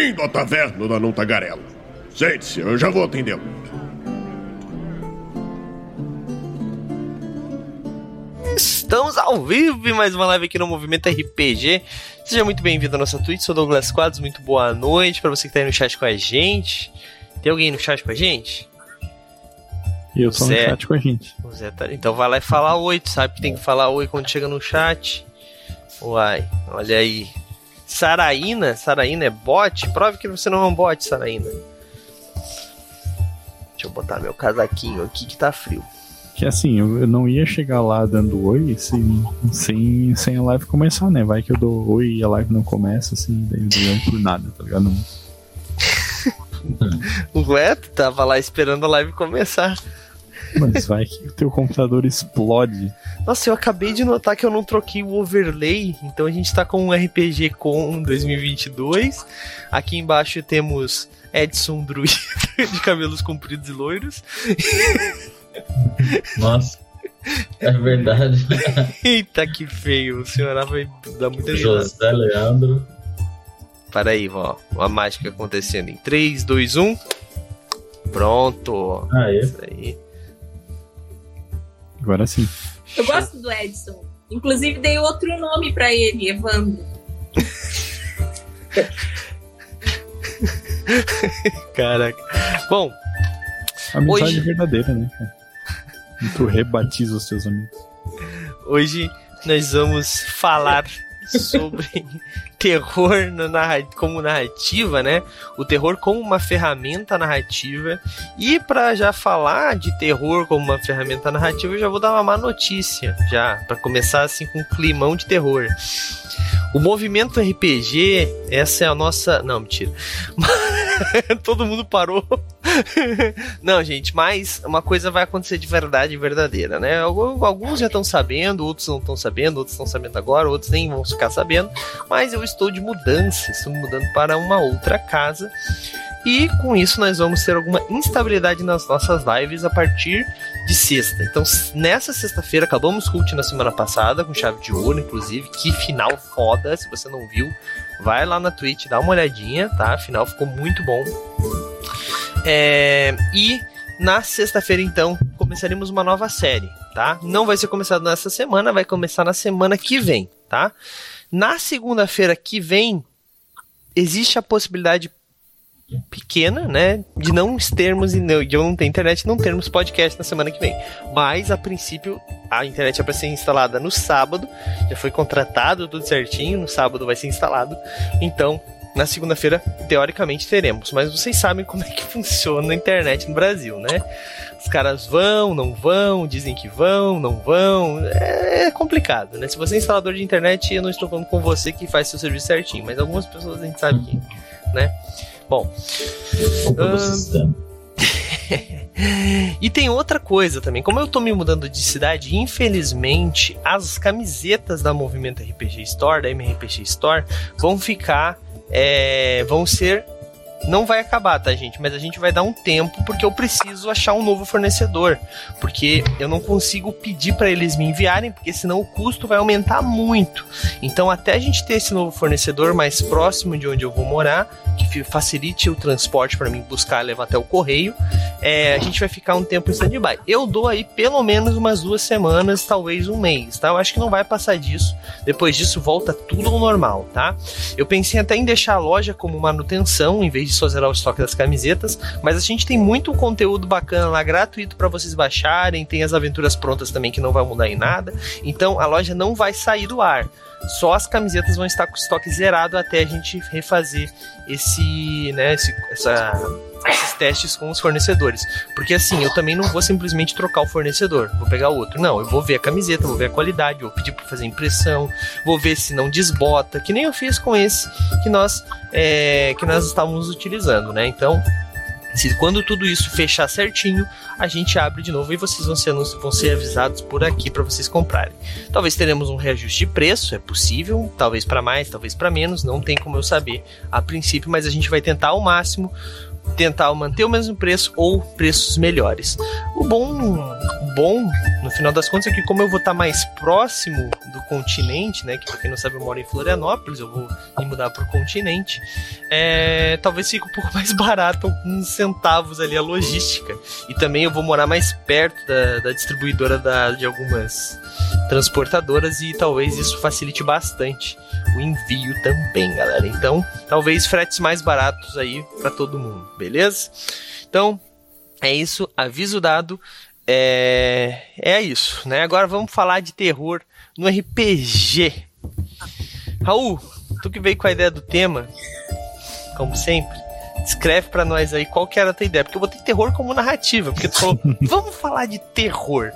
Bem-vindo à taverna da Não Tagarela. Sente-se, eu já vou atendê-lo. Estamos ao vivo em mais uma live aqui no Movimento RPG. Seja muito bem-vindo à nossa Twitch, sou Douglas Quadros, muito boa noite para você que tá aí no chat com a gente. Tem alguém no chat com a gente? Eu tô Zé. no chat com a gente. O Zé tá... Então vai lá e fala oi, tu sabe que tem que falar oi quando chega no chat. Uai, olha aí. Saraína? Saraína é bot? Prove que você não é um bot, Saraína. Deixa eu botar meu casaquinho aqui que tá frio. Que assim, eu, não ia chegar lá dando oi sem, sem, sem a live começar, né? Vai que eu dou oi e a live não começa, assim, daí eu não por nada, tá ligado? o Reto tava lá esperando a live começar. Mas vai que o teu computador explode. Nossa, eu acabei de notar que eu não troquei o overlay, então a gente tá com um RPG com 2022. Aqui embaixo temos Edson Druid de cabelos compridos e loiros. Nossa. É verdade. Eita, que feio. O senhor vai dar muita José Leandro. Para aí, ó. A mágica acontecendo em 3, 2, 1. Pronto. Ah, é? Isso aí. Agora sim. Eu gosto do Edson. Inclusive dei outro nome para ele, Evandro. Caraca. Bom. Amizade hoje... verdadeira, né, cara? E tu rebatiza os teus amigos. Hoje nós vamos falar sobre terror na como narrativa, né? O terror como uma ferramenta narrativa. E para já falar de terror como uma ferramenta narrativa, eu já vou dar uma má notícia, já para começar assim com um climão de terror. O movimento RPG, essa é a nossa. Não, mentira. Todo mundo parou. Não, gente, mas uma coisa vai acontecer de verdade verdadeira, né? Alguns já estão sabendo, outros não estão sabendo, outros estão sabendo agora, outros nem vão ficar sabendo. Mas eu estou de mudança, estou mudando para uma outra casa. E com isso nós vamos ter alguma instabilidade nas nossas lives a partir de sexta. Então, nessa sexta-feira, acabamos cult na semana passada, com chave de ouro, inclusive. Que final foda, se você não viu, vai lá na Twitch, dá uma olhadinha, tá? Afinal, ficou muito bom. É... E na sexta-feira, então, começaremos uma nova série, tá? Não vai ser começado nessa semana, vai começar na semana que vem, tá? Na segunda-feira que vem, existe a possibilidade pequena, né, de não termos de eu não ter internet, não termos podcast na semana que vem. Mas a princípio a internet é para ser instalada no sábado, já foi contratado tudo certinho, no sábado vai ser instalado. Então, na segunda-feira teoricamente teremos, mas vocês sabem como é que funciona a internet no Brasil, né? Os caras vão, não vão, dizem que vão, não vão. É complicado, né? Se você é instalador de internet, eu não estou falando com você que faz seu serviço certinho, mas algumas pessoas a gente sabe que, né? Bom. e tem outra coisa também. Como eu tô me mudando de cidade, infelizmente, as camisetas da Movimento RPG Store, da MRPG Store, vão ficar. É, vão ser não vai acabar, tá, gente? Mas a gente vai dar um tempo porque eu preciso achar um novo fornecedor. Porque eu não consigo pedir para eles me enviarem, porque senão o custo vai aumentar muito. Então, até a gente ter esse novo fornecedor mais próximo de onde eu vou morar, que facilite o transporte para mim buscar levar até o correio, é, a gente vai ficar um tempo em stand-by. Eu dou aí pelo menos umas duas semanas, talvez um mês, tá? Eu acho que não vai passar disso. Depois disso, volta tudo ao normal, tá? Eu pensei até em deixar a loja como manutenção, em vez de só zerar o estoque das camisetas, mas a gente tem muito conteúdo bacana lá, gratuito para vocês baixarem, tem as aventuras prontas também que não vai mudar em nada. Então a loja não vai sair do ar só as camisetas vão estar com o estoque zerado até a gente refazer esse, né, esse, essa, esses testes com os fornecedores. Porque assim, eu também não vou simplesmente trocar o fornecedor, vou pegar outro. Não, eu vou ver a camiseta, vou ver a qualidade, vou pedir para fazer impressão, vou ver se não desbota, que nem eu fiz com esse que nós é, que nós estávamos utilizando, né? Então, se quando tudo isso fechar certinho, a gente abre de novo e vocês vão ser, vão ser avisados por aqui para vocês comprarem. Talvez teremos um reajuste de preço, é possível, talvez para mais, talvez para menos, não tem como eu saber a princípio, mas a gente vai tentar ao máximo tentar manter o mesmo preço ou preços melhores. O bom, o bom no final das contas é que como eu vou estar mais próximo do continente, né? Que pra quem não sabe eu moro em Florianópolis, eu vou me mudar pro continente. É, talvez fique um pouco mais barato, alguns centavos ali a logística. E também eu vou morar mais perto da, da distribuidora da, de algumas transportadoras e talvez isso facilite bastante o envio também, galera. Então, talvez fretes mais baratos aí para todo mundo, beleza? Então, é isso, aviso dado. É, é isso, né? Agora vamos falar de terror no RPG. Raul, tu que veio com a ideia do tema, como sempre, escreve para nós aí qual que era a tua ideia, porque eu botei terror como narrativa, porque tu falou, vamos falar de terror.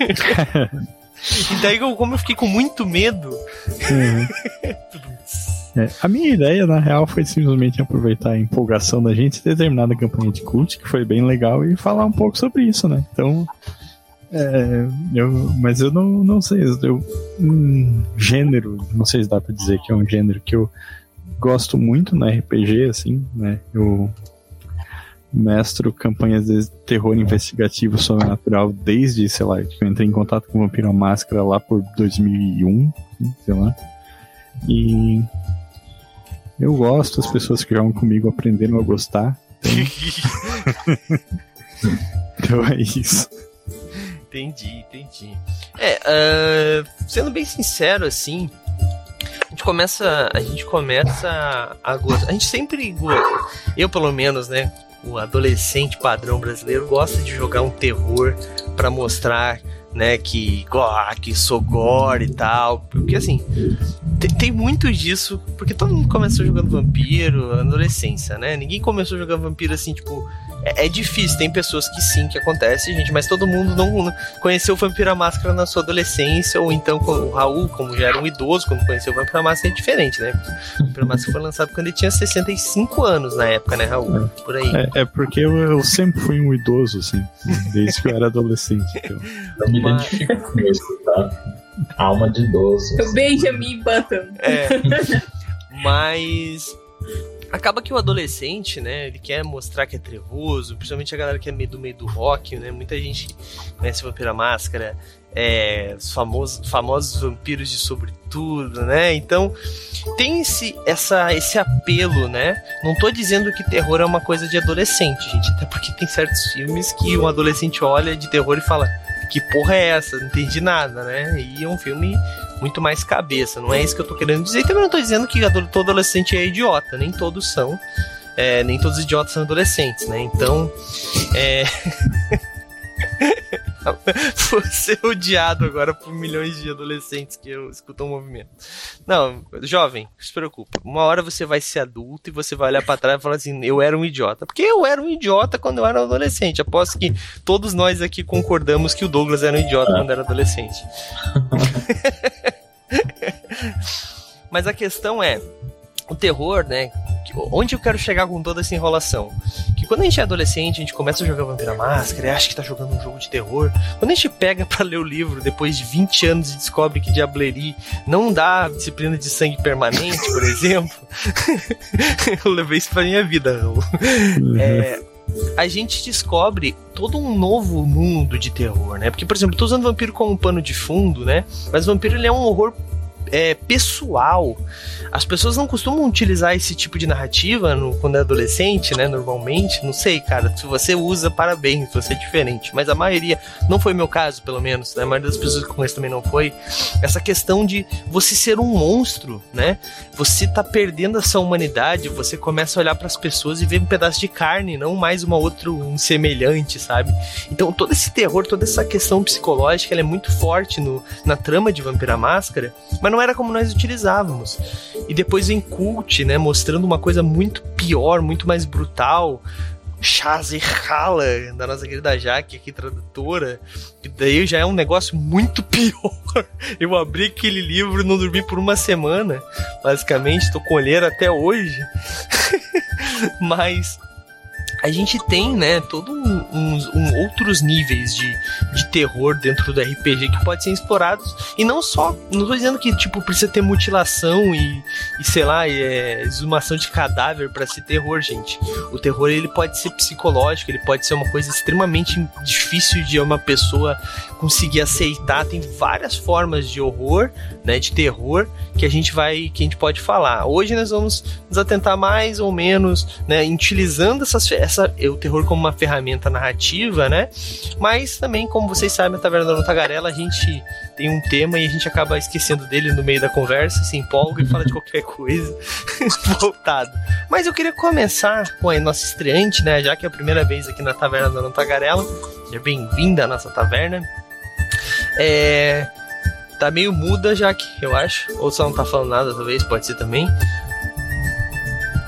e daí, como eu fiquei com muito medo. Uhum. É, a minha ideia, na real, foi simplesmente aproveitar a empolgação da gente ter terminado a campanha de cult, que foi bem legal, e falar um pouco sobre isso, né? Então. É, eu, mas eu não, não sei, eu, um gênero, não sei se dá pra dizer que é um gênero que eu gosto muito no RPG, assim, né? Eu mestro campanhas de terror investigativo sobrenatural desde, sei lá, que eu entrei em contato com Vampiro à Máscara lá por 2001, sei lá. E eu gosto, as pessoas que jogam comigo aprenderam a gostar. Então, então é isso. Entendi, entendi. É, uh, sendo bem sincero, assim, a gente começa, a gente começa a gostar. A gente sempre, eu pelo menos, né, o adolescente padrão brasileiro gosta de jogar um terror para mostrar né, que, que sou gore e tal. Porque assim, tem, tem, muito disso, porque todo mundo começou jogando vampiro na adolescência, né? Ninguém começou jogando vampiro assim, tipo, é, é, difícil, tem pessoas que sim, que acontece, gente, mas todo mundo não conheceu o Vampiro Máscara na sua adolescência, ou então o Raul, como já era um idoso, quando conheceu o Vampiro Máscara, é diferente, né? O Vampiro Máscara foi lançado quando ele tinha 65 anos na época, né, Raul? É. Por aí. É, é porque eu, eu, sempre fui um idoso, assim, desde que eu era adolescente. Então. Eu me identifico com isso, tá? Alma de idoso. O Benjamin Button. É. Mas acaba que o adolescente, né, ele quer mostrar que é trevoso, principalmente a galera que é meio do meio do rock, né, muita gente conhece Vampira Máscara, é, os famosos, famosos vampiros de sobretudo, né, então tem esse, essa, esse apelo, né, não tô dizendo que terror é uma coisa de adolescente, gente, até porque tem certos filmes que um adolescente olha de terror e fala, que porra é essa? Não entendi nada, né? E é um filme muito mais cabeça, não é isso que eu tô querendo dizer. Também não tô dizendo que todo adolescente é idiota, nem todos são. É, nem todos os idiotas são adolescentes, né? Então, é. Vou ser odiado agora por milhões de adolescentes que escutam o movimento. Não, jovem, não se preocupe. Uma hora você vai ser adulto e você vai olhar para trás e falar assim: eu era um idiota. Porque eu era um idiota quando eu era adolescente. Aposto que todos nós aqui concordamos que o Douglas era um idiota quando era adolescente. Mas a questão é: o terror, né? Onde eu quero chegar com toda essa enrolação? Que quando a gente é adolescente, a gente começa a jogar Vampira Máscara e acha que tá jogando um jogo de terror. Quando a gente pega para ler o livro depois de 20 anos e descobre que Diablerie não dá disciplina de sangue permanente, por exemplo, eu levei isso pra minha vida. Uhum. É, a gente descobre todo um novo mundo de terror, né? Porque, por exemplo, tô usando vampiro como um pano de fundo, né? Mas o vampiro ele é um horror é, pessoal. As pessoas não costumam utilizar esse tipo de narrativa no, quando é adolescente, né? Normalmente. Não sei, cara. Se você usa, parabéns, você é diferente. Mas a maioria, não foi meu caso, pelo menos, né? A maioria das pessoas que conheço também não foi. Essa questão de você ser um monstro, né? Você tá perdendo essa humanidade, você começa a olhar para as pessoas e ver um pedaço de carne, não mais uma outra, um semelhante, sabe? Então todo esse terror, toda essa questão psicológica, ela é muito forte no, na trama de Vampira Máscara, mas não não era como nós utilizávamos. E depois vem Cult, né, mostrando uma coisa muito pior, muito mais brutal. Shazerhala, da nossa querida Jaque, aqui, tradutora, que daí já é um negócio muito pior. Eu abri aquele livro e não dormi por uma semana, basicamente, tô com olheira até hoje. Mas a gente tem, né, todo um, um, um, outros níveis de, de terror dentro do RPG que pode ser explorados e não só, não tô dizendo que tipo precisa ter mutilação e, e sei lá, é, exumação de cadáver para ser terror, gente. O terror ele pode ser psicológico, ele pode ser uma coisa extremamente difícil de uma pessoa conseguir aceitar. Tem várias formas de horror, né, de terror que a gente vai, que a gente pode falar. Hoje nós vamos nos atentar mais ou menos, né, utilizando essas, essa, o terror como uma ferramenta narrativa, né, mas também, como vocês sabem, a Taverna da Tagarela, a gente tem um tema e a gente acaba esquecendo dele no meio da conversa, se empolga e fala de qualquer coisa voltado. Mas eu queria começar com a nossa estreante, né, já que é a primeira vez aqui na Taverna da Tagarela. Seja bem-vinda à nossa taverna. É, tá meio muda, Jaque, eu acho. Ou só não tá falando nada, talvez, pode ser também.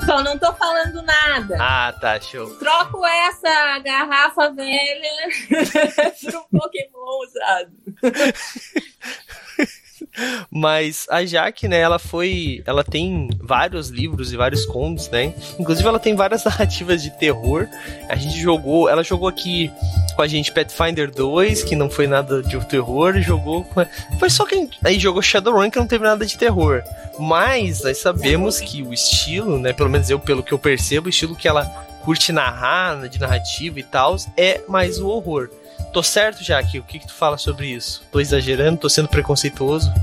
Só não tô falando nada. Ah, tá, show. Troco essa garrafa velha por um Pokémon usado. Mas a Jaque, né, ela foi. Ela tem vários livros e vários contos, né? Inclusive, ela tem várias narrativas de terror. A gente jogou. Ela jogou aqui com a gente Pathfinder 2, que não foi nada de terror, jogou. Foi só quem. Aí jogou Shadowrun, que não teve nada de terror. Mas nós sabemos que o estilo, né? Pelo menos eu, pelo que eu percebo, o estilo que ela curte narrar, de narrativa e tal, é mais o horror. Tô certo, Jaque? O que, que tu fala sobre isso? Tô exagerando? Tô sendo preconceituoso?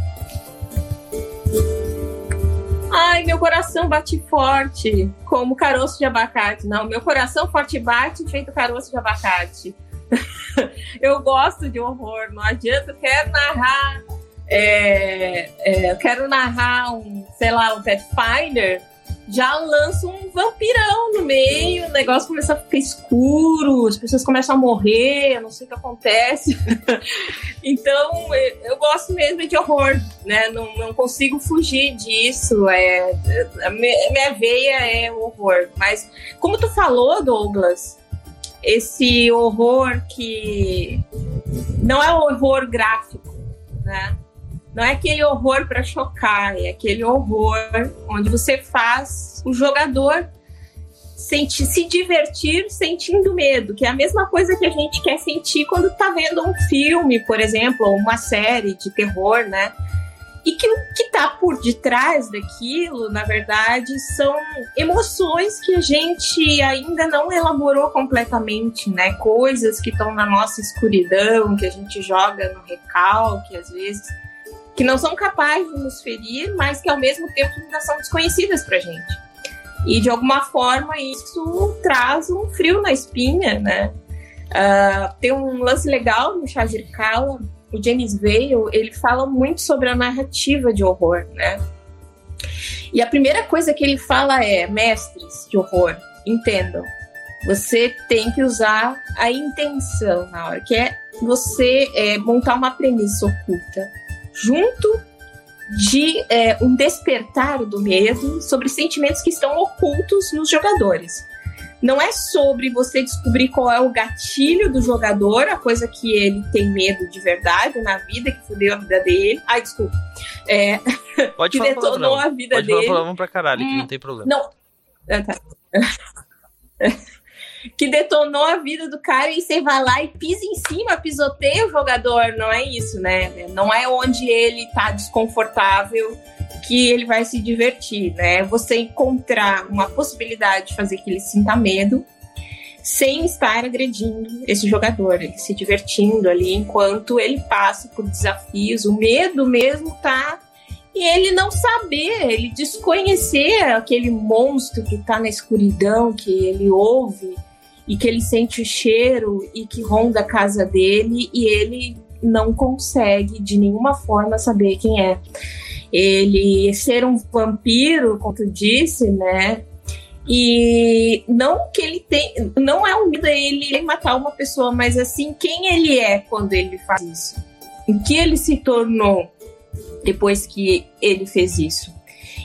Ai, meu coração bate forte, como caroço de abacate. Não, meu coração forte bate feito caroço de abacate. eu gosto de horror, não adianta, eu quero narrar. É, é, eu quero narrar um, sei lá, um Pathfinder já lança um vampirão no meio, o negócio começa a ficar escuro, as pessoas começam a morrer, eu não sei o que acontece. então, eu gosto mesmo de horror, né? Não, não consigo fugir disso. É, a minha veia é horror. Mas, como tu falou, Douglas, esse horror que não é horror gráfico, né? Não é aquele horror para chocar, é aquele horror onde você faz o jogador sentir, se divertir sentindo medo, que é a mesma coisa que a gente quer sentir quando tá vendo um filme, por exemplo, ou uma série de terror, né? E que o que tá por detrás daquilo, na verdade, são emoções que a gente ainda não elaborou completamente, né? Coisas que estão na nossa escuridão, que a gente joga no recalque, às vezes que não são capazes de nos ferir, mas que ao mesmo tempo ainda são desconhecidas pra gente. E de alguma forma isso traz um frio na espinha, né? Uh, tem um lance legal no Shazir Kala, o James Vale, ele fala muito sobre a narrativa de horror, né? E a primeira coisa que ele fala é: mestres de horror, entendam. Você tem que usar a intenção na hora, que é você é, montar uma premissa oculta junto de é, um despertar do medo sobre sentimentos que estão ocultos nos jogadores. Não é sobre você descobrir qual é o gatilho do jogador, a coisa que ele tem medo de verdade na vida, que fudeu a vida dele. Ai, desculpa. É, Pode que detonou a vida Pode dele. Pode falar pra caralho, hum, que não tem problema. Não. Ah, tá. que detonou a vida do cara e você vai lá e pisa em cima, pisoteia o jogador. Não é isso, né? Não é onde ele tá desconfortável que ele vai se divertir, né? Você encontrar uma possibilidade de fazer que ele sinta medo sem estar agredindo esse jogador, ele se divertindo ali enquanto ele passa por desafios. O medo mesmo tá e ele não saber, ele desconhecer aquele monstro que tá na escuridão, que ele ouve e que ele sente o cheiro e que ronda a casa dele e ele não consegue de nenhuma forma saber quem é. Ele ser um vampiro, como tu disse, né? E não que ele tem, não é um ele matar uma pessoa, mas assim, quem ele é quando ele faz isso? O que ele se tornou depois que ele fez isso?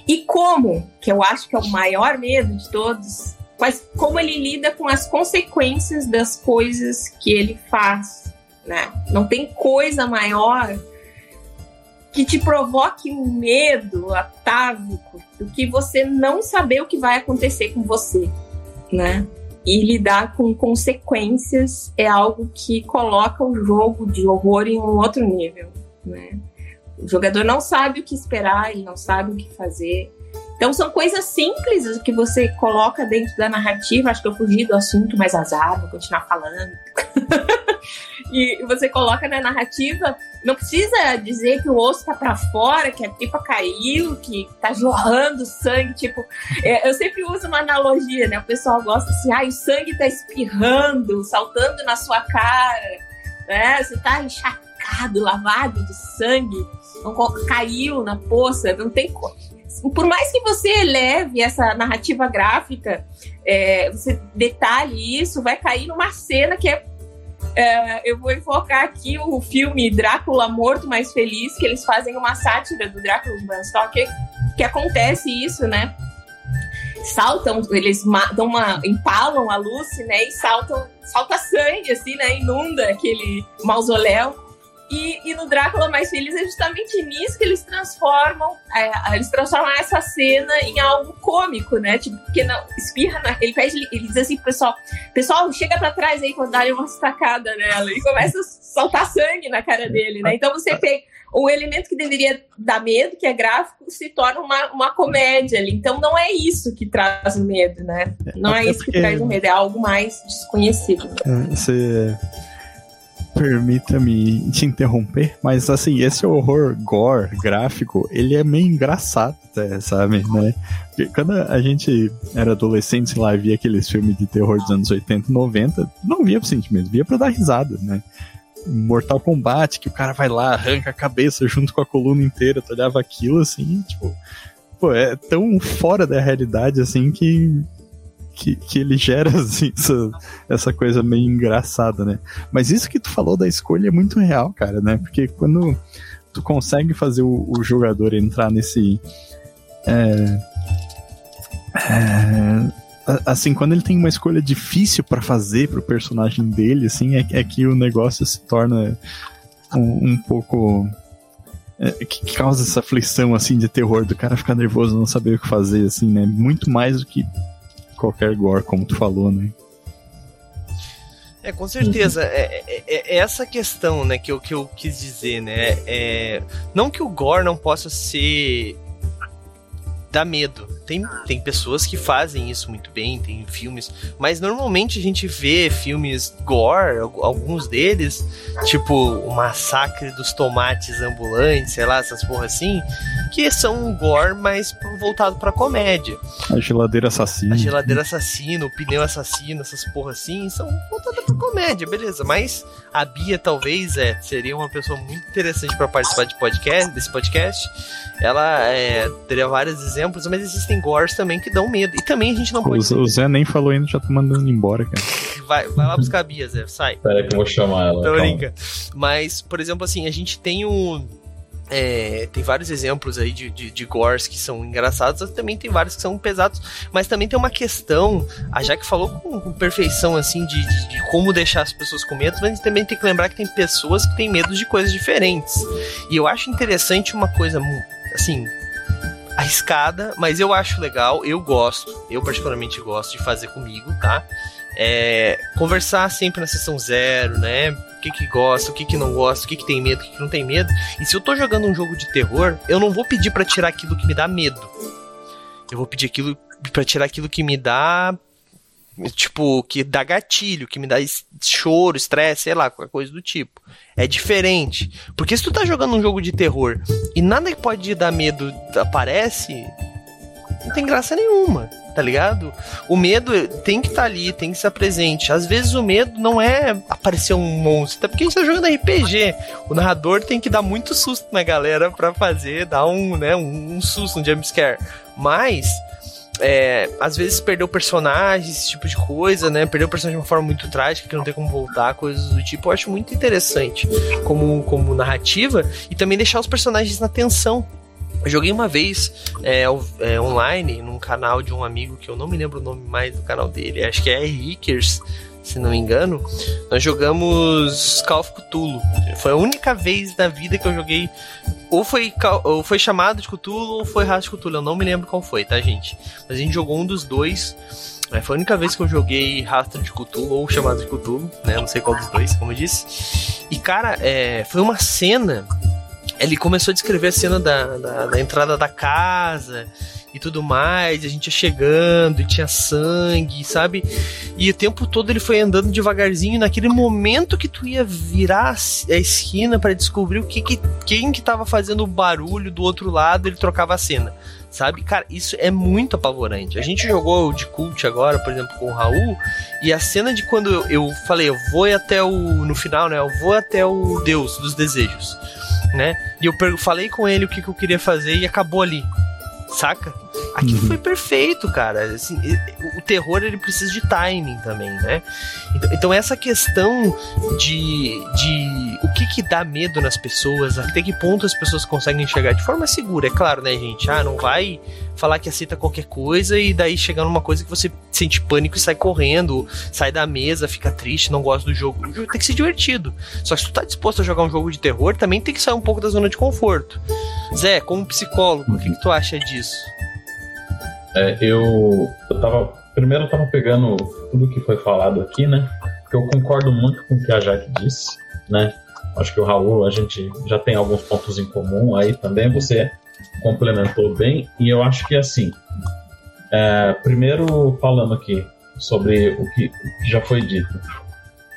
E como, que eu acho que é o maior medo de todos, mas como ele lida com as consequências das coisas que ele faz, né? Não tem coisa maior que te provoque um medo atávico do que você não saber o que vai acontecer com você, né? e lidar com consequências é algo que coloca o jogo de horror em um outro nível, né? O jogador não sabe o que esperar, ele não sabe o que fazer. Então são coisas simples que você coloca dentro da narrativa. Acho que eu fugi do assunto, mas azar, vou continuar falando. e você coloca na narrativa, não precisa dizer que o osso tá para fora, que a tripa caiu, que tá jorrando sangue, tipo, é, eu sempre uso uma analogia, né? O pessoal gosta assim, ah, o sangue tá espirrando, saltando na sua cara, né? Você tá encharcado, lavado de sangue, caiu na poça, não tem por mais que você eleve essa narrativa gráfica, é, você detalhe isso, vai cair numa cena que é é, eu vou enfocar aqui o filme Drácula Morto Mais Feliz, que eles fazem uma sátira do Drácula de Bram Stoker, que acontece isso, né? Saltam, eles dão uma, empalam a Lucy, né? E saltam, salta sangue, assim, né? Inunda aquele mausoléu. E, e, no Drácula Mais Feliz é justamente nisso que eles transformam, é, eles transformam essa cena em algo cômico, né? Tipo, porque não, espirra, na, ele pede, ele diz assim pro pessoal, pessoal, chega pra trás aí quando dá uma estacada nela, e começa a soltar sangue na cara dele, né? Então você pega um elemento que deveria dar medo, que é gráfico, se torna uma, uma comédia ali. Então não é isso que traz o medo, né? Não é, é isso que traz o medo, é algo mais desconhecido. É, você Permita-me te interromper, mas assim, esse horror gore gráfico, ele é meio engraçado, até, sabe, né? Porque quando a gente era adolescente, sei lá, via aqueles filmes de terror dos anos 80 e 90, não via pro sentimento, via pra dar risada, né? Mortal Kombat, que o cara vai lá, arranca a cabeça junto com a coluna inteira, tu olhava aquilo assim, tipo, pô, é tão fora da realidade assim que que, que ele gera assim, essa, essa coisa meio engraçada, né? Mas isso que tu falou da escolha é muito real, cara, né? Porque quando tu consegue fazer o, o jogador entrar nesse. É, é, assim, quando ele tem uma escolha difícil para fazer pro personagem dele, assim, é, é, que o negócio se torna um, um pouco. É, que causa essa aflição, assim, de terror, do cara ficar nervoso, não saber o que fazer, assim, né? Muito mais do que qualquer gore, como tu falou, né? É, com certeza. Uhum. É, é, é, essa questão, né, que eu, que eu quis dizer, né? É, não que o gore não possa ser. dar medo. Tem, tem pessoas que fazem isso muito bem, tem filmes, mas normalmente a gente vê filmes gore, alguns deles, tipo o Massacre dos Tomates Ambulantes, sei lá, essas porra assim, que são um gore mais voltado pra comédia. A geladeira assassina. A geladeira assassina, o pneu assassino, essas porra assim, são voltadas pra comédia, beleza. Mas a Bia talvez é, seria uma pessoa muito interessante para participar de podcast, desse podcast. Ela é, teria vários exemplos, mas existem gores também que dão medo. E também a gente não pode. O, o Zé nem falou ainda, já tá mandando embora, cara. Vai, vai lá buscar a Bia, Zé, sai. Pera que eu vou chamar ela. Tô brincando. Mas, por exemplo, assim, a gente tem um é, tem vários exemplos aí de, de, de, gores que são engraçados, também tem vários que são pesados, mas também tem uma questão, a Jaque falou com, com perfeição, assim, de, de, de, como deixar as pessoas com medo, mas a gente também tem que lembrar que tem pessoas que têm medo de coisas diferentes. E eu acho interessante uma coisa, assim, arriscada, mas eu acho legal, eu gosto, eu particularmente gosto de fazer comigo, tá? É, conversar sempre na sessão zero, né? O que que gosta, o que que não gosta, o que que tem medo, o que que não tem medo. E se eu tô jogando um jogo de terror, eu não vou pedir para tirar aquilo que me dá medo. Eu vou pedir aquilo para tirar aquilo que me dá tipo, que dá gatilho, que me dá choro, estresse, sei lá, qualquer coisa do tipo. É diferente. Porque se tu tá jogando um jogo de terror e nada que pode dar medo aparece, não tem graça nenhuma tá ligado? O medo tem que estar tá ali, tem que estar presente. Às vezes o medo não é aparecer um monstro, até porque a gente tá jogando RPG. O narrador tem que dar muito susto na galera para fazer, dar um, né, um susto, um jumpscare. Mas é, às vezes perder o personagem, esse tipo de coisa, né? Perder o personagem de uma forma muito trágica, que não tem como voltar, coisas do tipo, eu acho muito interessante como, como narrativa e também deixar os personagens na tensão. Eu joguei uma vez é, é, online num canal de um amigo que eu não me lembro o nome mais do canal dele, acho que é Rickers, se não me engano. Nós jogamos Call of Cthulhu. Foi a única vez na vida que eu joguei. Ou foi, ou foi chamado de Cthulhu ou foi Raça de Cthulhu. Eu não me lembro qual foi, tá, gente? Mas a gente jogou um dos dois. Foi a única vez que eu joguei Rastro de Cthulhu ou chamado de Cthulhu, né? Não sei qual dos dois, como eu disse. E cara, é, foi uma cena. Ele começou a descrever a cena da, da, da entrada da casa e tudo mais, a gente ia chegando e tinha sangue, sabe? E o tempo todo ele foi andando devagarzinho, naquele momento que tu ia virar a esquina para descobrir o que, que quem que tava fazendo o barulho do outro lado, ele trocava a cena. Sabe? Cara, isso é muito apavorante. A gente jogou de cult agora, por exemplo, com o Raul, e a cena de quando eu, eu falei, eu vou até o. No final, né? Eu vou até o Deus dos desejos, né? E eu falei com ele o que, que eu queria fazer e acabou ali saca? Aquilo uhum. foi perfeito, cara. Assim, o terror ele precisa de timing também, né? Então, então, essa questão de, de o que que dá medo nas pessoas, até que ponto as pessoas conseguem chegar de forma segura, é claro, né, gente? Ah, não vai falar que aceita qualquer coisa e daí chegar numa coisa que você sente pânico e sai correndo, sai da mesa, fica triste, não gosta do jogo. O jogo tem que ser divertido. Só que se tu tá disposto a jogar um jogo de terror, também tem que sair um pouco da zona de conforto. Zé, como psicólogo, o que, que tu acha disso? É, eu, eu tava. Primeiro eu tava pegando tudo que foi falado aqui, né? Eu concordo muito com o que a Jaque disse, né? Acho que o Raul, a gente já tem alguns pontos em comum aí também. Você complementou bem. E eu acho que assim, é, primeiro falando aqui sobre o que, o que já foi dito.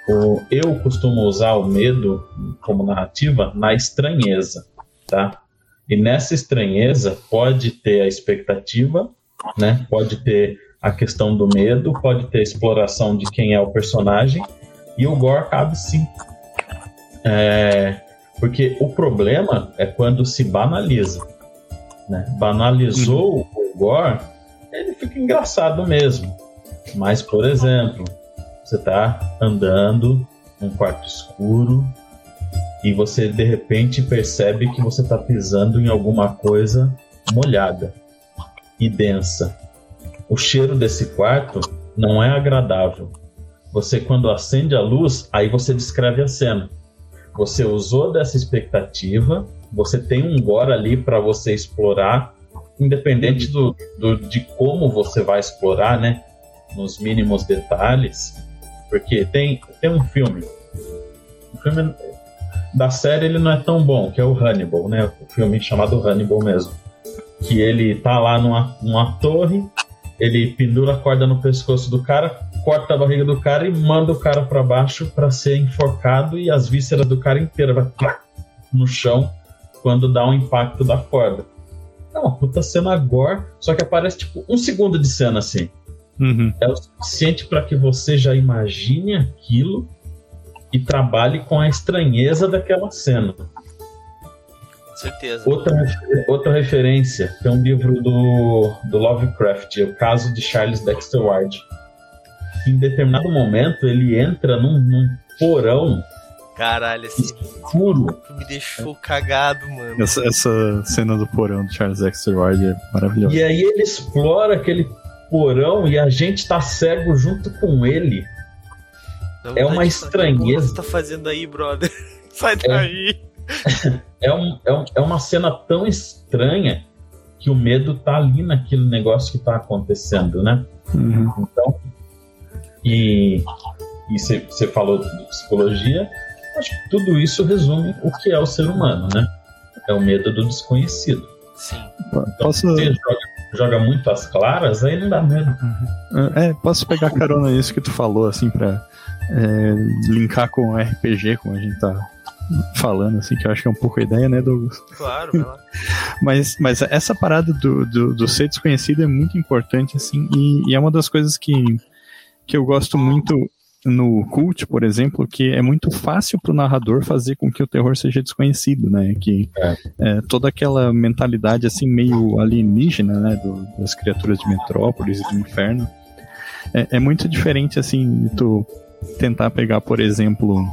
O, eu costumo usar o medo como narrativa na estranheza, tá? E nessa estranheza pode ter a expectativa, né? Pode ter a questão do medo, pode ter a exploração de quem é o personagem, e o gore cabe sim. É, porque o problema é quando se banaliza né? Banalizou uhum. o gore, ele fica engraçado mesmo. Mas, por exemplo, você está andando num quarto escuro e você de repente percebe que você está pisando em alguma coisa molhada e densa. O cheiro desse quarto não é agradável. Você, quando acende a luz, aí você descreve a cena. Você usou dessa expectativa você tem um gore ali para você explorar, independente do, do, de como você vai explorar, né? Nos mínimos detalhes. Porque tem, tem um filme. O filme da série ele não é tão bom, que é o Hannibal, né? O filme chamado Hannibal mesmo. Que ele tá lá numa, numa torre, ele pendura a corda no pescoço do cara, corta a barriga do cara e manda o cara para baixo para ser enforcado e as vísceras do cara inteira vai no chão quando dá um impacto da corda. É uma puta cena gore, só que aparece tipo um segundo de cena assim. Uhum. É o suficiente para que você já imagine aquilo e trabalhe com a estranheza daquela cena. Certeza. Outra, outra referência, que é um livro do, do Lovecraft, é o caso de Charles Dexter Ward. Em determinado momento, ele entra num, num porão Caralho, esse escuro. Me deixou cagado, mano. Essa, essa cena do porão do Charles Dexter Ward é maravilhosa. E aí ele explora aquele porão e a gente tá cego junto com ele. é uma estranheza. O que você tá fazendo aí, brother? Sai é. daí. É, é, um, é, um, é uma cena tão estranha que o medo tá ali naquele negócio que tá acontecendo, né? Uhum. Então, e você falou de psicologia, Acho que tudo isso resume o que é o ser humano, né? É o medo do desconhecido. Sim. Então, posso... você joga, joga muito às claras, aí não dá medo. Uhum. É, posso pegar carona nisso que tu falou, assim, pra é, linkar com RPG, como a gente tá falando, assim, que eu acho que é um pouco a ideia, né, Douglas? Claro, claro. mas, mas essa parada do, do, do, ser desconhecido é muito importante, assim, e, e, é uma das coisas que, que eu gosto muito no Cult, por exemplo, que é muito fácil para o narrador fazer com que o terror seja desconhecido, né? Que é. É, toda aquela mentalidade assim meio alienígena, né? Do, das criaturas de Metrópolis e do Inferno é, é, muito diferente assim de tu tentar pegar, por exemplo,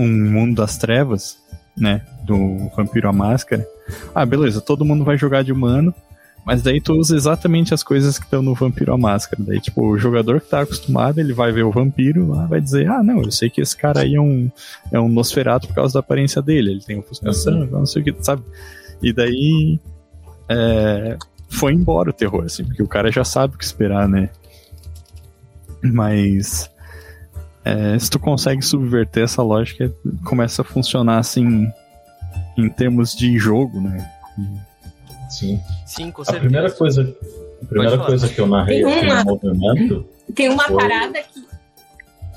um mundo das trevas, né? Do Vampiro à Máscara. Ah, beleza, todo mundo vai jogar de humano mas daí tu usa exatamente as coisas que estão no Vampiro à Máscara. Daí, tipo, o jogador que tá acostumado, ele vai ver o vampiro lá, vai dizer, ah, não, eu sei que esse cara aí é um, é um Nosferatu por causa da aparência dele, ele tem ofuscação, uhum. não sei o que, sabe? E daí é, foi embora o terror, assim, porque o cara já sabe o que esperar, né? Mas é, se tu consegue subverter essa lógica, começa a funcionar assim em termos de jogo, né? Sim. Sim, com A certeza. primeira coisa, a primeira coisa que eu narrei Tem aqui uma- no movimento Tem uma Foi. parada que.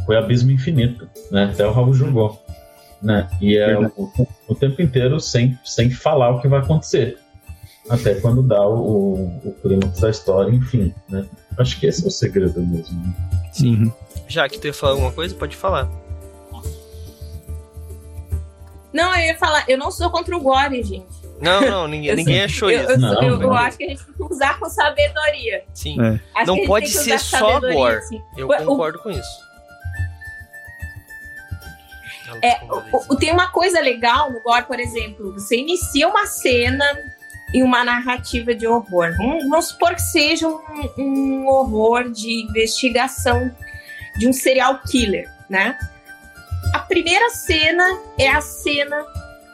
foi Abismo Infinito, né? Até o Raul jogou. Né? E é o, o tempo inteiro sem, sem falar o que vai acontecer. Até quando dá o, o, o clímax da história, enfim. Né? Acho que esse é o segredo mesmo. né? Uhum. Já que tu ia falar alguma coisa, pode falar. Não, eu ia falar, eu não sou contra o Gore, gente. Não, não, ninguém, ninguém sou- achou eu, isso. eu, Não, eu- eu acho que a gente tem que usar com sabedoria. Sim, É. Não pode ser só Gore. assim. eu O- o- concordo com isso. É, o- tem uma coisa legal no Gore, por exemplo, você inicia uma cena em uma narrativa de horror. Vamos, vamos supor que seja um, um horror de investigação de um serial killer, né? A primeira cena é a cena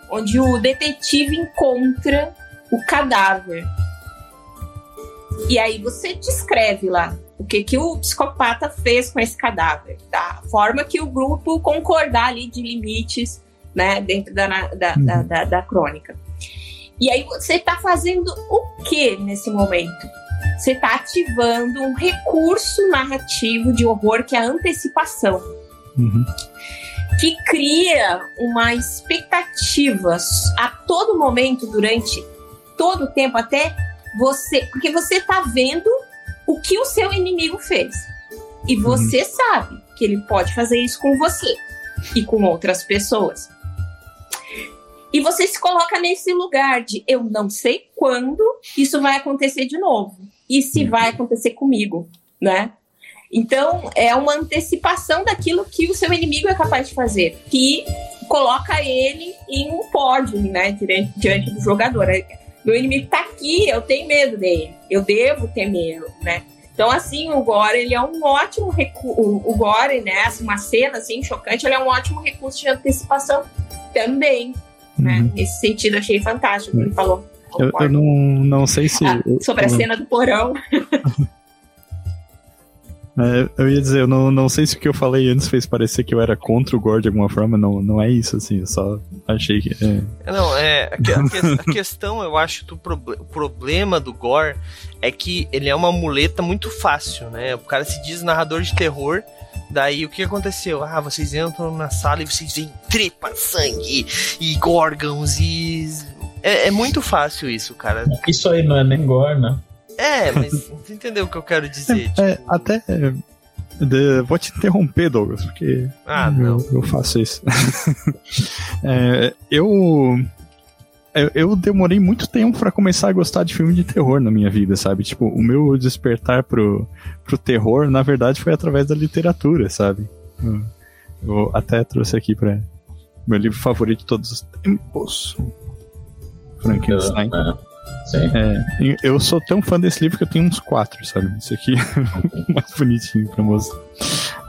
onde o detetive encontra o cadáver. E aí você descreve lá o que, que o psicopata fez com esse cadáver, da forma que o grupo concordar ali de limites, né, dentro da, na- da, Uhum. da, da, da crônica. E aí você está fazendo o que nesse momento? Você está ativando um recurso narrativo de horror que é a antecipação Uhum. que cria uma expectativa a todo momento, durante todo o tempo, até você. Porque você tá vendo o que o seu inimigo fez. E você sabe que ele pode fazer isso com você e com outras pessoas. E você se coloca nesse lugar de eu não sei quando isso vai acontecer de novo. E se vai acontecer comigo, né? Então, é uma antecipação daquilo que o seu inimigo é capaz de fazer, que coloca ele em um pódio, né, diante, do jogador. Meu inimigo tá aqui, eu tenho medo dele, eu devo ter medo, né? Então, assim, o Gore, ele é um ótimo recurso, o Gore, né, assim, uma cena, assim, chocante, ele é um ótimo recurso de antecipação também, né? Uhum. Nesse sentido, achei fantástico o que ele falou. Eu, eu não, não sei se. Ah, eu- sobre a eu- cena do porão. É, eu ia dizer, eu não, não sei se o que eu falei antes fez parecer que eu era contra o Gore de alguma forma, não, não é isso, assim, eu só achei que. é, Não, é. A, que- a que- a questão, eu acho, do proble- o problema do Gore é que ele é uma muleta muito fácil, né? O cara se diz narrador de terror. Daí o que aconteceu? Ah, vocês entram na sala e vocês veem tripa, sangue e órgãos e. É, é muito fácil isso, cara. Isso aí não é nem gore, né? É, mas você entendeu o que eu quero dizer? É, tipo- até. é, de- vou te interromper, Douglas, porque Ah, eu, não. eu faço isso. É, eu, eu. Eu demorei muito tempo pra começar a gostar de filme de terror na minha vida, sabe? Tipo, o meu despertar pro, pro terror, na verdade, foi através da literatura, sabe? Eu, eu até trouxe aqui pra. Meu livro favorito de todos os tempos. Frankenstein. É, sim. É, eu sou tão fã desse livro que eu tenho uns quatro, sabe? Isso aqui é mais bonitinho pra mostrar.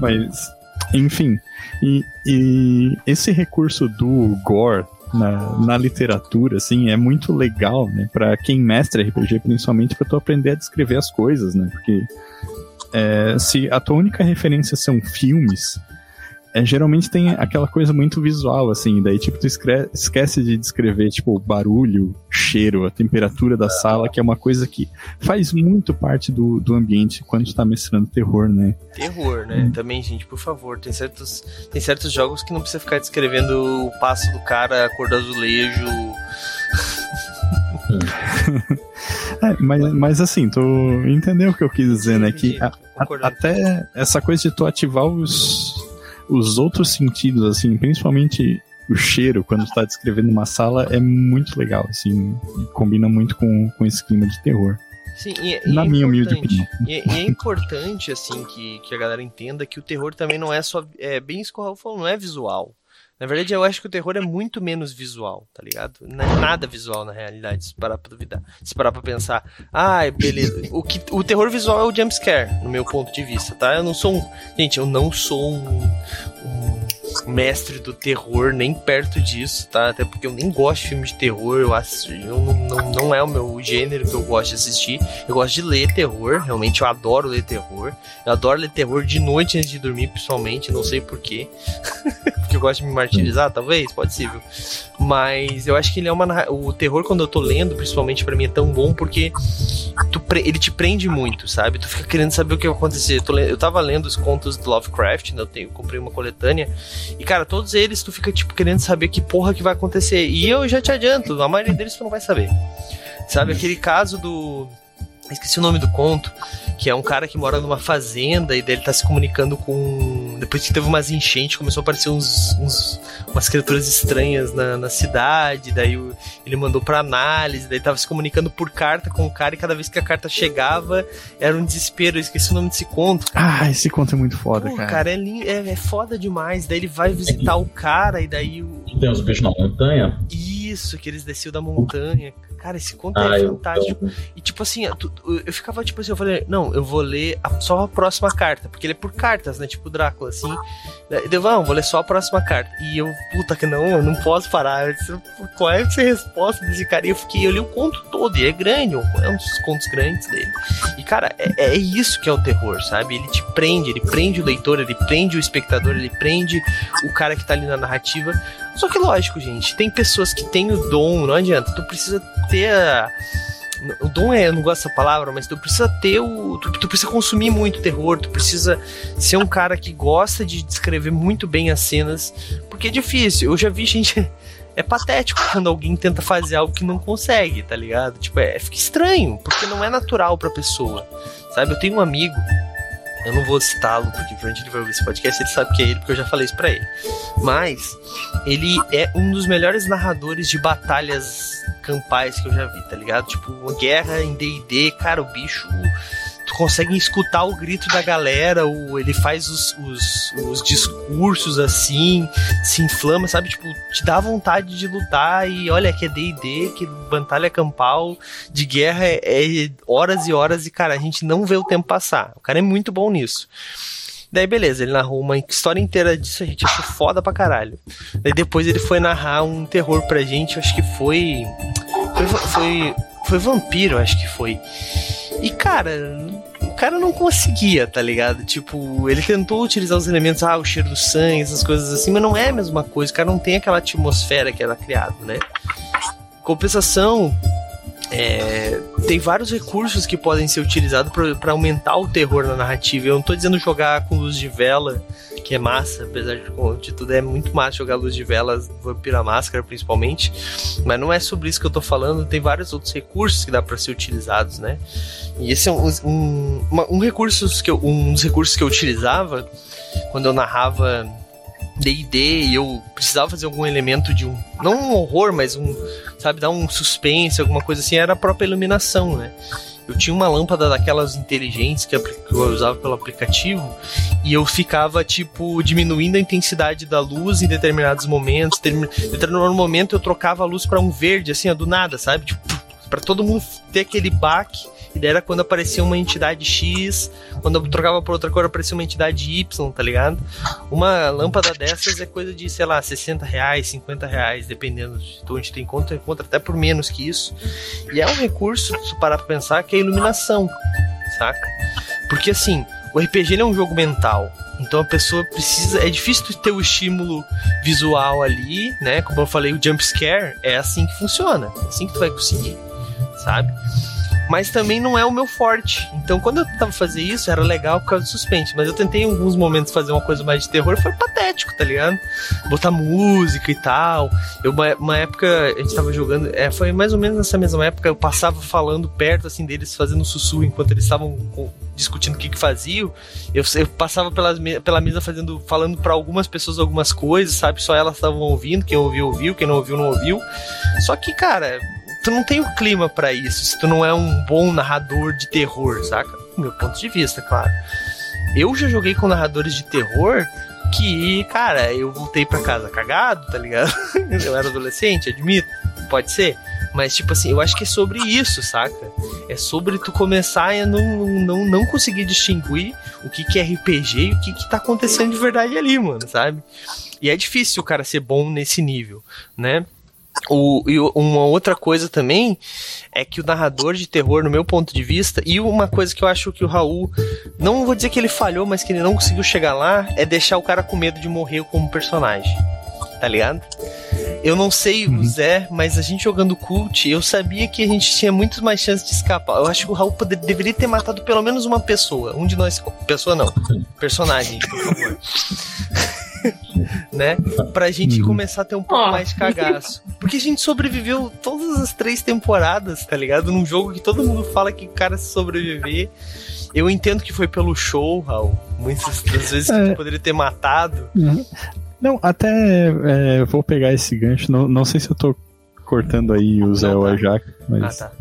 Mas, enfim. E, e esse recurso do gore na, na literatura, assim, é muito legal, né? Pra quem mestra RPG, principalmente pra tu aprender a descrever as coisas, né? Porque é, se a tua única referência são filmes, é, geralmente tem aquela coisa muito visual, assim, daí tipo, tu esquece de descrever, tipo, barulho, cheiro, a temperatura da sala, que é uma coisa que faz muito parte do, do ambiente quando tu tá mestrando terror, né? Terror, né? Hum. Também, gente, por favor, tem certos, tem certos jogos que não precisa ficar descrevendo o passo do cara, a cor do azulejo. É, mas, mas assim, tu entendeu o que eu quis dizer, né? Que a- a- até essa coisa de tu ativar os, os outros sentidos, assim, principalmente o cheiro, quando tu tá descrevendo uma sala, é muito legal, assim, combina muito com, com esse clima de terror. Sim, e, e Na é minha humilde importante. opinião. E, e é importante, assim, que, que a galera entenda que o terror também não é só. É bem isso que o Raul falou, não é visual. Na verdade, eu acho que o terror é muito menos visual, tá ligado? Não é nada visual na realidade, se parar pra duvidar. Se parar pra pensar, ah, beleza. O, que, o terror visual é o jumpscare, no meu ponto de vista, tá? Eu não sou um. Gente, eu não sou um. um mestre do terror, nem perto disso, tá? Até porque eu nem gosto de filme de terror, eu acho, eu não, não, não é o meu gênero que eu gosto de assistir. Eu gosto de ler terror, realmente eu adoro ler terror. Eu adoro ler terror de noite antes de dormir, pessoalmente, não sei porquê. porque eu gosto de me martirizar, talvez, pode ser, viu? Mas eu acho que ele é uma. O terror, quando eu tô lendo, principalmente para mim, é tão bom porque tu, ele te prende muito, sabe? Tu fica querendo saber o que vai acontecer. Eu, eu tava lendo os contos do Lovecraft, né? eu, tenho, eu comprei uma coletânea, e cara, todos eles tu fica tipo querendo saber que porra que vai acontecer. E eu já te adianto, a maioria deles tu não vai saber. Sabe, aquele caso do. Esqueci o nome do conto, que é um cara que mora numa fazenda e daí ele tá se comunicando com. Depois que teve umas enchentes, começou a aparecer uns, uns umas criaturas estranhas na, na cidade, daí o, ele mandou pra análise, daí tava se comunicando por carta com o cara e cada vez que a carta chegava era um desespero. Eu esqueci o nome desse conto. Cara. Ah, esse conto é muito foda, Pô, cara. cara, é, é, é, foda demais. Daí ele vai visitar o cara e daí o. Tem os bichos na montanha? Isso, que eles desciam da montanha. Cara, esse conto ah, é fantástico. Eu... E tipo assim, eu, ficava tipo assim, eu falei, não, eu vou ler só a próxima carta, porque ele é por cartas, né? Tipo Drácula, assim. Eu vou, vou ler só a próxima carta. E eu, puta que não, eu não posso parar. Disse, Qual é a resposta desse cara? E eu fiquei, eu li o conto todo, e é grande, é um dos contos grandes dele. E cara, é, é isso que é o terror, sabe? Ele te prende, ele prende o leitor, ele prende o espectador, ele prende o cara que tá ali na narrativa. Só que lógico, gente, tem pessoas que têm o dom, não adianta, tu precisa ter o dom é, eu não gosto dessa palavra, mas tu precisa ter o. Tu, tu, precisa consumir muito terror, tu precisa ser um cara que gosta de descrever muito bem as cenas, porque é difícil. Eu já vi gente. É patético quando alguém tenta fazer algo que não consegue, tá ligado? Tipo, é, fica estranho, porque não é natural pra pessoa. Sabe? Eu tenho um amigo eu não vou citá-lo, porque provavelmente ele vai ouvir esse podcast, ele sabe que é ele, porque eu já falei isso pra ele. Mas, ele é um dos melhores narradores de batalhas campais que eu já vi, tá ligado? Tipo, uma guerra em D&D, cara, o bicho tu consegue escutar o grito da galera, o, ele faz os, os, os, discursos assim, se inflama, sabe? Tipo, te dá vontade de lutar e olha, que é D&D, que batalha campal de guerra é, é horas e horas e, cara, a gente não vê o tempo passar. O cara é muito bom nisso. Daí, beleza, ele narrou uma história inteira disso, a gente achou foda pra caralho. Daí depois ele foi narrar um terror pra gente, acho que foi. Foi. Foi, foi vampiro, acho que foi. E, cara, cara não conseguia, tá ligado? Tipo, ele tentou utilizar os elementos, ah, o cheiro do sangue, essas coisas assim, mas não é a mesma coisa. O cara não tem aquela atmosfera que era criado, né? Compensação, é, tem vários recursos que podem ser utilizados para aumentar o terror na narrativa. Eu não tô dizendo jogar com luz de vela, que é massa, apesar de, de tudo, é muito massa jogar luz de vela, Vampira Máscara principalmente, mas não é sobre isso que eu tô falando, tem vários outros recursos que dá para ser utilizados, né? E esse é um, um, uma, um, recursos que eu, um dos recursos que eu utilizava quando eu narrava D&D e eu precisava fazer algum elemento de um, não um horror, mas um, sabe, dar um suspense, alguma coisa assim, era a própria iluminação, né? Eu tinha uma lâmpada daquelas inteligentes que eu usava pelo aplicativo e eu ficava, tipo, diminuindo a intensidade da luz em determinados momentos. Em determinado momento eu trocava a luz para um verde, assim, ó, do nada, sabe? Tipo, para todo mundo ter aquele baque e daí era quando aparecia uma entidade X, quando eu trocava por outra cor aparecia uma entidade Y, tá ligado? Uma lâmpada dessas é coisa de, sei lá, 60 reais, 50 reais, dependendo de onde tem encontra, encontra até por menos que isso. E é um recurso, se parar pra pensar, que é a iluminação, saca? Porque assim, o RPG é um jogo mental. Então a pessoa precisa. É difícil ter o estímulo visual ali, né? Como eu falei, o jump scare é assim que funciona. É assim que tu vai conseguir, sabe? Mas também não é o meu forte. Então, quando eu tentava fazer isso, era legal por causa do suspense. Mas eu tentei em alguns momentos fazer uma coisa mais de terror, foi patético, tá ligado? Botar música e tal. Eu, uma, uma época, a gente tava jogando, é, foi mais ou menos nessa mesma época, eu passava falando perto, assim, deles, fazendo sussurro enquanto eles estavam discutindo o que que faziam. Eu, eu passava pelas, pela mesa fazendo, falando para algumas pessoas algumas coisas, sabe? Só elas estavam ouvindo, quem ouviu, ouviu, quem não ouviu, não ouviu. Só que, cara, tu não tem o clima para isso, se tu não é um bom narrador de terror, saca? Do meu ponto de vista, claro. Eu já joguei com narradores de terror que, cara, eu voltei para casa cagado, tá ligado? eu era adolescente, admito, pode ser. Mas, tipo assim, eu acho que é sobre isso, saca? É sobre tu começar a não, não, não conseguir distinguir o que, que é RPG e o que, que tá acontecendo de verdade ali, mano, sabe? E é difícil o cara ser bom nesse nível, né? O, e uma outra coisa também é que o narrador de terror, no meu ponto de vista, e uma coisa que eu acho que o Raul, não vou dizer que ele falhou, mas que ele não conseguiu chegar lá, é deixar o cara com medo de morrer como personagem. Tá ligado? Eu não sei uhum. o Zé, mas a gente jogando cult, eu sabia que a gente tinha muito mais chance de escapar. Eu acho que o Raul poder, deveria ter matado pelo menos uma pessoa. Um de nós. Pessoa não. Personagem, por favor. né? Pra gente uhum. começar a ter um pouco oh. mais de cagaço. Porque a gente sobreviveu todas as três temporadas, tá ligado? Num jogo que todo mundo fala que o cara se sobreviver. Eu entendo que foi pelo show, Raul. Muitas das vezes é. que poderia ter matado. Uhum. Não, até é, vou pegar esse gancho. Não, não sei se eu tô cortando aí o Zé ou a Jaque, mas. Ah, tá.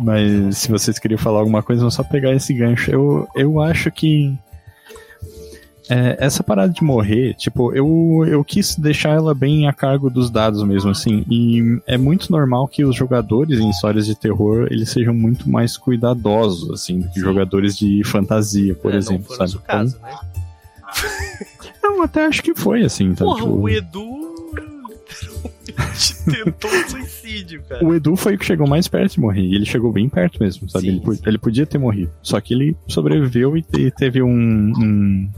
Mas se vocês queriam falar alguma coisa, vamos só pegar esse gancho. Eu, eu acho que é, essa parada de morrer, tipo, eu, eu quis deixar ela bem a cargo dos dados mesmo, assim. E é muito normal que os jogadores em histórias de terror eles sejam muito mais cuidadosos, assim, do que jogadores de fantasia, por é, exemplo, sabe? Caso, então, né? Eu até acho que foi, assim, tá? Porra, tipo... o Edu tentou suicídio, cara. O Edu foi o que chegou mais perto de morrer. Ele chegou bem perto mesmo, sabe? Sim, ele, sim. ele, podia ter morrido. Só que ele sobreviveu e teve um, um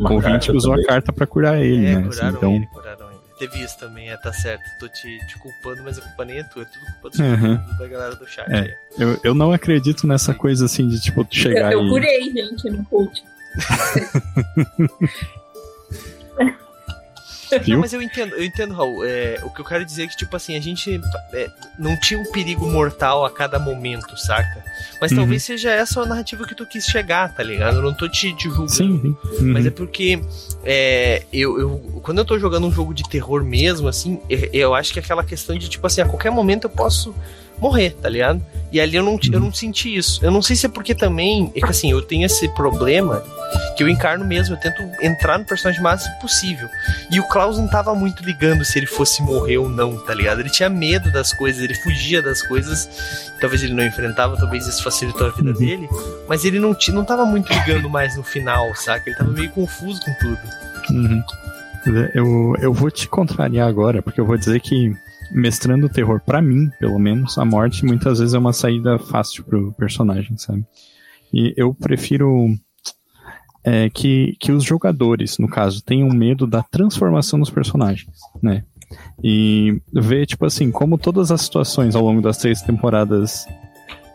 o ouvinte usou também. a carta para curar ele, é, né? Curaram assim, então... ele, curaram ele. Teve isso também, é, tá certo. Tô te, te culpando, mas a culpa nem é tua, é tudo culpa do uhum. da galera do chat. É. Eu, eu não acredito nessa coisa assim de tipo chegar eu, eu e... curei, gente, no coach. Não, mas eu entendo, eu entendo, Raul. É, o que eu quero dizer é que, tipo assim, a gente é, não tinha um perigo mortal a cada momento, saca? Mas uhum. talvez seja essa a narrativa que tu quis chegar, tá ligado? Eu não tô te, te julgando. Sim, sim. Uhum. Mas é porque é, eu, eu, quando eu tô jogando um jogo de terror mesmo, assim, eu, eu acho que é aquela questão de, tipo assim, a qualquer momento eu posso morrer, tá ligado? E ali eu não, eu não senti isso. Eu não sei se é porque também, é que assim, eu tenho esse problema que eu encarno mesmo, eu tento entrar no personagem máximo possível. E o Klaus não tava muito ligando se ele fosse morrer ou não, tá ligado? Ele tinha medo das coisas, ele fugia das coisas. Talvez ele não enfrentava, talvez isso facilitou a vida uhum. dele. Mas ele não, não tava muito ligando mais no final, saca? Ele tava meio confuso com tudo. Uhum. Eu, eu vou te contrariar agora, porque eu vou dizer que mestrando terror, para mim, pelo menos, a morte muitas vezes é uma saída fácil pro personagem, sabe? E eu prefiro é, que, que os jogadores, no caso, tenham medo da transformação dos personagens, né? E ver, tipo assim, como todas as situações ao longo das três temporadas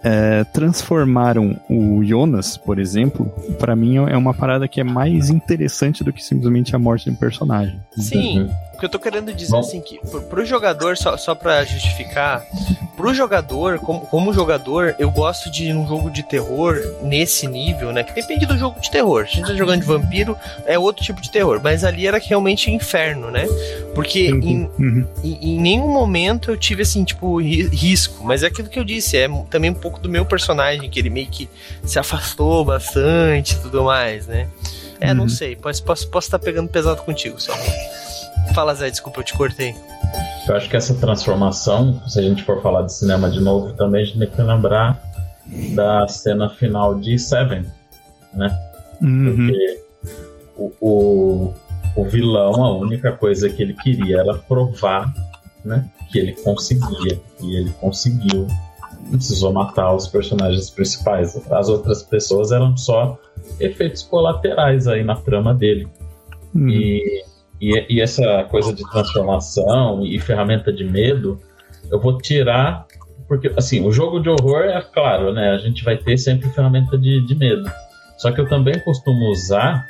é, transformaram o Jonas, por exemplo, para mim é uma parada que é mais interessante do que simplesmente a morte de um personagem. Sim, uhum. O que eu tô querendo dizer Bom. assim que pro, pro jogador só, só para justificar, pro jogador, como, como jogador, eu gosto de um jogo de terror nesse nível, né? Que depende do jogo de terror. A gente tá jogando de vampiro, é outro tipo de terror, mas ali era realmente inferno, né? Porque em, uhum. em, em, nenhum momento eu tive assim, tipo, risco, mas é aquilo que eu disse, é também um pouco do meu personagem, que ele meio que se afastou bastante e tudo mais, né? É, uhum. não sei, posso, posso, posso estar pegando pesado contigo, só. Fala, Zé, desculpa, eu te cortei. Eu acho que essa transformação, se a gente for falar de cinema de novo, também a gente tem que lembrar da cena final de Seven, né? Uhum. Porque o, o, o, vilão, a única coisa que ele queria era provar né, que ele conseguia. E ele conseguiu. Não precisou matar os personagens principais. As outras pessoas eram só efeitos colaterais aí na trama dele. Uhum. E e, e essa coisa de transformação e ferramenta de medo, eu vou tirar porque assim, o jogo de horror é claro, né? A gente vai ter sempre ferramenta de, de medo. Só que eu também costumo usar,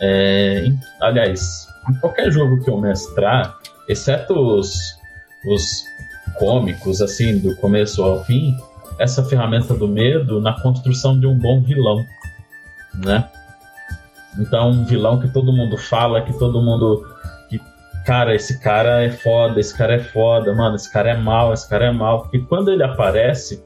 é, em, aliás, em qualquer jogo que eu mestrar, exceto os, os cômicos, assim, do começo ao fim, essa ferramenta do medo na construção de um bom vilão, né? Então, um vilão que todo mundo fala, que todo mundo. Que, cara, esse cara é foda, esse cara é foda, mano, esse cara é mal, esse cara é mal. Porque quando ele aparece,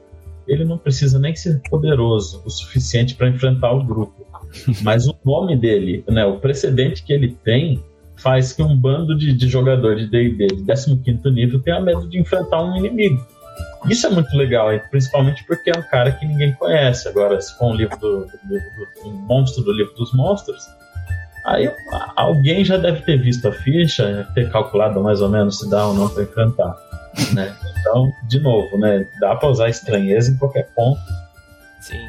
ele não precisa nem ser poderoso o suficiente para enfrentar o grupo. Mas o nome dele, né, o precedente que ele tem, faz que um bando de, de jogador de DD de 15 nível tenha medo de enfrentar um inimigo. Isso é muito legal, principalmente porque é um cara que ninguém conhece. Agora, se for um livro do, do, do, um monstro do livro dos monstros, Aí alguém já deve ter visto a ficha, ter calculado mais ou menos se dá ou não para enfrentar. Né? Então, de novo, né? Dá para usar estranheza em qualquer ponto. Sim,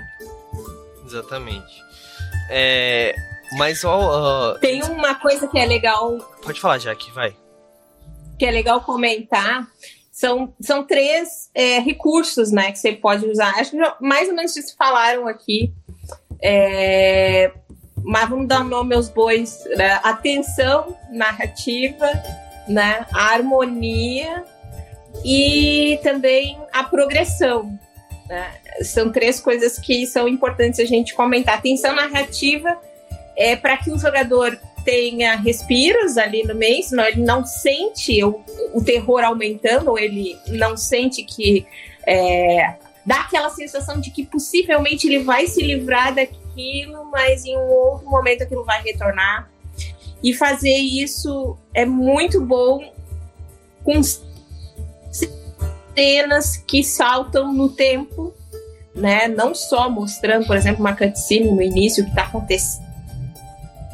exatamente. É, mas ó, uh... tem uma coisa que é legal. Pode falar, Jack, vai. Que é legal comentar. São, são três é, recursos né, que você pode usar. Acho que já, mais ou menos vocês falaram aqui. É, mas vamos dar nome aos bois: né? atenção narrativa, né? harmonia e também a progressão. Né? São três coisas que são importantes a gente comentar. Atenção narrativa é para que o jogador tenha respiros ali no meio, senão ele não sente o, o terror aumentando, ou ele não sente que. É, dá aquela sensação de que possivelmente ele vai se livrar daquilo, mas em um outro momento aquilo vai retornar. E fazer isso é muito bom com cenas que saltam no tempo, né? Não só mostrando, por exemplo, uma cutscene no início que está acontecendo.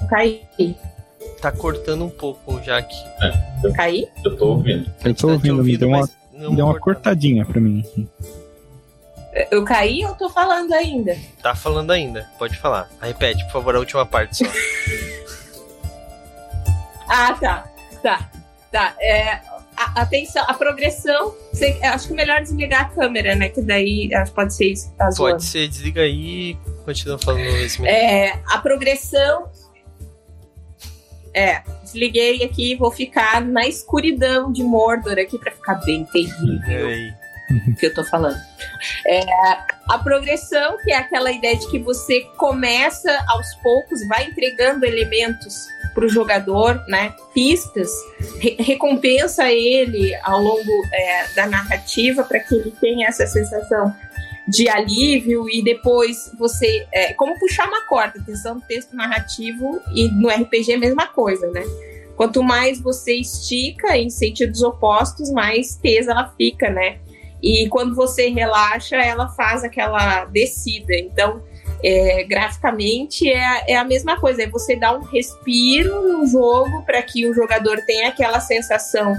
Caí. Tá cortando um pouco, Jack. É, eu, Caí? Eu tô ouvindo. Eu tô ouvindo, ouvindo me deu uma, deu uma cortadinha pra mim aqui. Eu caí ou tô falando ainda? Tá falando ainda, pode falar. Repete, por favor, a última parte só. ah, tá. Tá. Tá. É, a, atenção, a progressão. Você, acho que é melhor desligar a câmera, né? Que daí acho que pode ser isso que tá zoando. Pode ser, desliga aí e continua falando esse mesmo. É, a progressão. É, desliguei aqui vou ficar na escuridão de Mordor aqui para ficar bem terrível. Que eu tô falando. É, a progressão, que é aquela ideia de que você começa aos poucos, vai entregando elementos para o jogador, né? Pistas, re recompensa ele ao longo é, da narrativa para que ele tenha essa sensação de alívio e depois você. É, como puxar uma corda, atenção texto narrativo e no RPG é a mesma coisa, né? Quanto mais você estica em sentidos opostos, mais tesa ela fica, né? E quando você relaxa, ela faz aquela descida. Então, é, graficamente é, é, a mesma coisa, é você dar um respiro no jogo para que o jogador tenha aquela sensação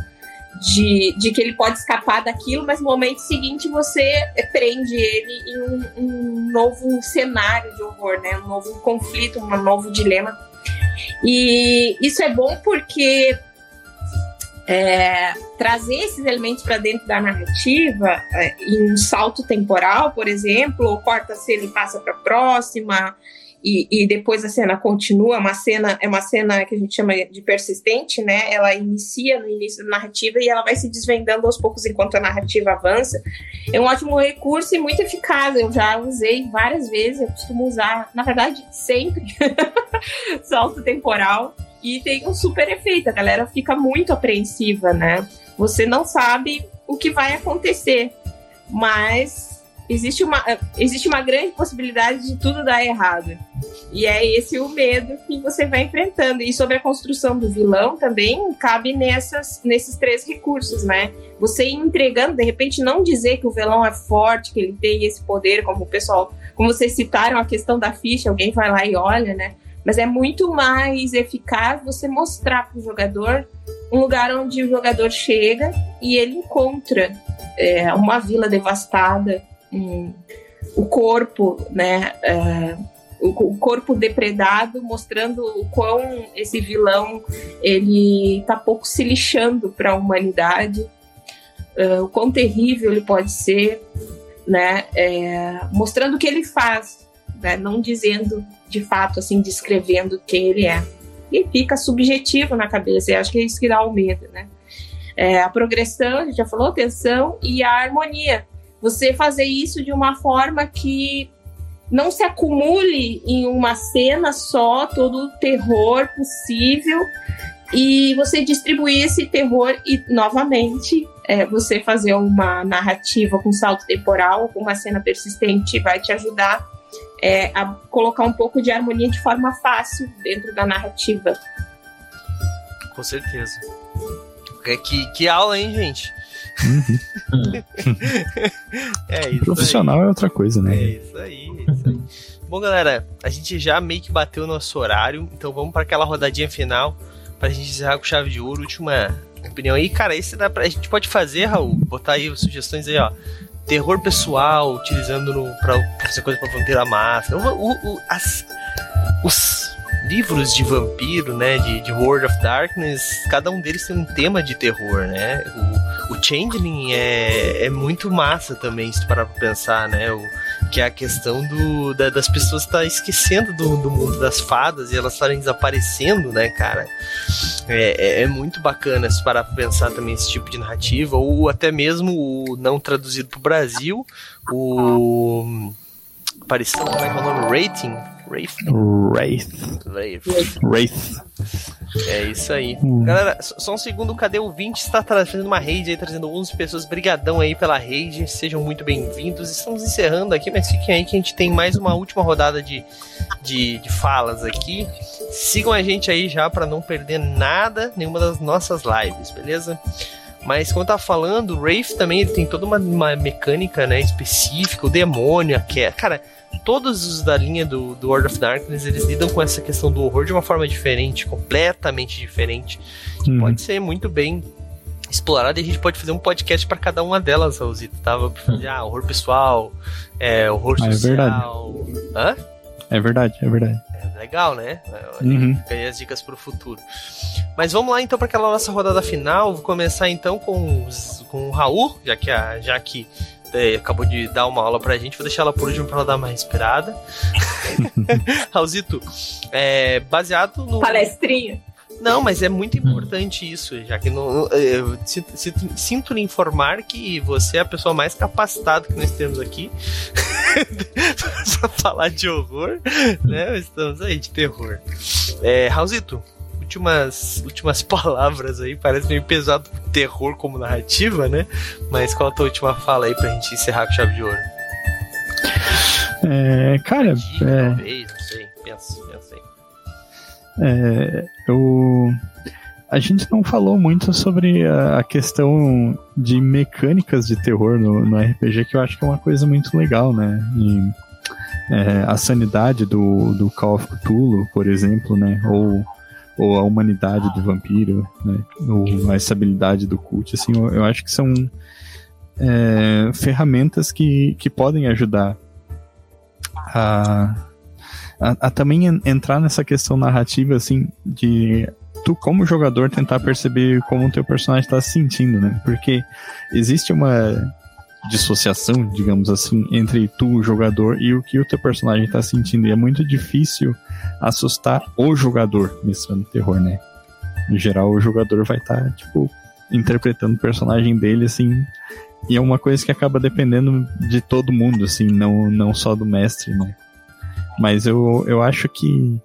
de, de que ele pode escapar daquilo, mas no momento seguinte você prende ele em um, um novo cenário de horror, né? um novo conflito, um novo dilema. E isso é bom porque é, trazer esses elementos para dentro da narrativa, é, em um salto temporal, por exemplo, ou corta a cena e passa para a próxima, e, e, depois a cena continua, uma cena é uma cena que a gente chama de persistente, né? Ela inicia no início da narrativa e ela vai se desvendando aos poucos enquanto a narrativa avança. É um ótimo recurso e muito eficaz. Eu já usei várias vezes, eu costumo usar, na verdade, sempre salto temporal e tem um super efeito. A galera fica muito apreensiva, né? Você não sabe o que vai acontecer, mas existe uma, existe uma grande possibilidade de tudo dar errado. E é esse o medo que você vai enfrentando. E sobre a construção do vilão também cabe nessas, nesses três recursos, né? Você entregando, de repente, não dizer que o vilão é forte, que ele tem esse poder, como o pessoal, como vocês citaram a questão da ficha, alguém vai lá e olha, né? Mas é muito mais eficaz você mostrar para o jogador um lugar onde o jogador chega e ele encontra é, uma vila devastada, um, o corpo, né? É, o, corpo depredado, mostrando o quão esse vilão ele tá pouco se lixando para a humanidade, é, o quão terrível ele pode ser, né? É, mostrando o que ele faz, né? não dizendo de fato, assim, descrevendo quem ele é. E fica subjetivo na cabeça, e acho que é isso que dá o medo, né? É, a progressão, a gente já falou, tensão e a harmonia. Você fazer isso de uma forma que não se acumule em uma cena só todo o terror possível e você distribuir esse terror e novamente é, você fazer uma narrativa com salto temporal, com uma cena persistente vai te ajudar é, a colocar um pouco de harmonia de forma fácil dentro da narrativa. Com certeza. É, que, que aula, hein, gente? Uhum. é isso Profissional aí. é outra coisa, né? É isso aí, é isso aí. Bom, galera, a gente já meio que bateu o nosso horário, então vamos para aquela rodadinha final pra gente encerrar com chave de ouro, última opinião aí. Cara, esse dá pra, a gente pode fazer, Raul, botar aí sugestões aí, ó. Terror pessoal, utilizando no, pra, fazer coisa pra Vampira Máscara. O, o, o, as, os livros de vampiro, né, de, de World of Darkness, cada um deles tem um tema de terror, né? O, o Changeling é, é muito massa também, se parar pra pensar, né? O, que é a questão do, da, das pessoas estar tá esquecendo do, do, mundo das fadas e elas estarem desaparecendo, né, cara? É, é, é, muito bacana se parar pra pensar também esse tipo de narrativa, ou até mesmo o não traduzido pro Brasil, o. Aparição, como é que é o nome? Rating? Wraith. Wraith. Wraith. Wraith. É isso aí. Hum. Galera, só um segundo, cadê o 20? Está fazendo uma raid aí, trazendo 11 pessoas. Brigadão aí pela raid, sejam muito bem-vindos. Estamos encerrando aqui, mas fiquem aí que a gente tem mais uma última rodada de, de, de falas aqui. Sigam a gente aí já para não perder nada, nenhuma das nossas lives, beleza? Mas eu tava falando, o Wraith também ele tem toda uma, uma mecânica né, específica, o demônio, a queda. Cara, todos os da linha do, do World of Darkness, eles lidam com essa questão do horror de uma forma diferente, completamente diferente, que hum. pode ser muito bem explorada e a gente pode fazer um podcast para cada uma delas, Raulzito, tava tá? ah, horror pessoal, é, horror ah, social. É verdade. Hã? É verdade, é verdade. É legal, né? Uhum. As dicas pro futuro. Mas vamos lá então para aquela nossa rodada final. Vou começar então com, os, com o Raul, já que, a, já que é, acabou de dar uma aula pra gente, vou deixar ela por último pra ela dar uma respirada. Raulzito, é, baseado no. Palestrinha. Não, mas é muito importante isso, já que não, eu sinto, sinto lhe informar que você é a pessoa mais capacitada que nós temos aqui pra falar de horror, né? Estamos aí de terror. É, Raulzito, últimas, últimas palavras aí, parece meio pesado terror como narrativa, né? Mas qual a tua última fala aí pra gente encerrar com chave de ouro? É, cara, é... É, eu... A gente não falou muito sobre a questão de mecânicas de terror no, no RPG, que eu acho que é uma coisa muito legal, né? E, é, a sanidade do, do Call of Cthulhu, por exemplo, né? Ou ou a humanidade do vampiro, né? ou a estabilidade do cult, assim, eu, eu acho que são é, ferramentas que, que podem ajudar a, a, a, também entrar nessa questão narrativa, assim, de tu como jogador tentar perceber como o teu personagem está se sentindo, né? Porque existe uma dissociação, digamos assim, entre tu, o jogador, e o que o teu personagem está sentindo. E é muito difícil assustar o jogador nesse terror, né? No geral, o jogador vai estar, tá, tipo, interpretando o personagem dele, assim. E é uma coisa que acaba dependendo de todo mundo, assim, não, não só do mestre, né? Mas eu, eu acho que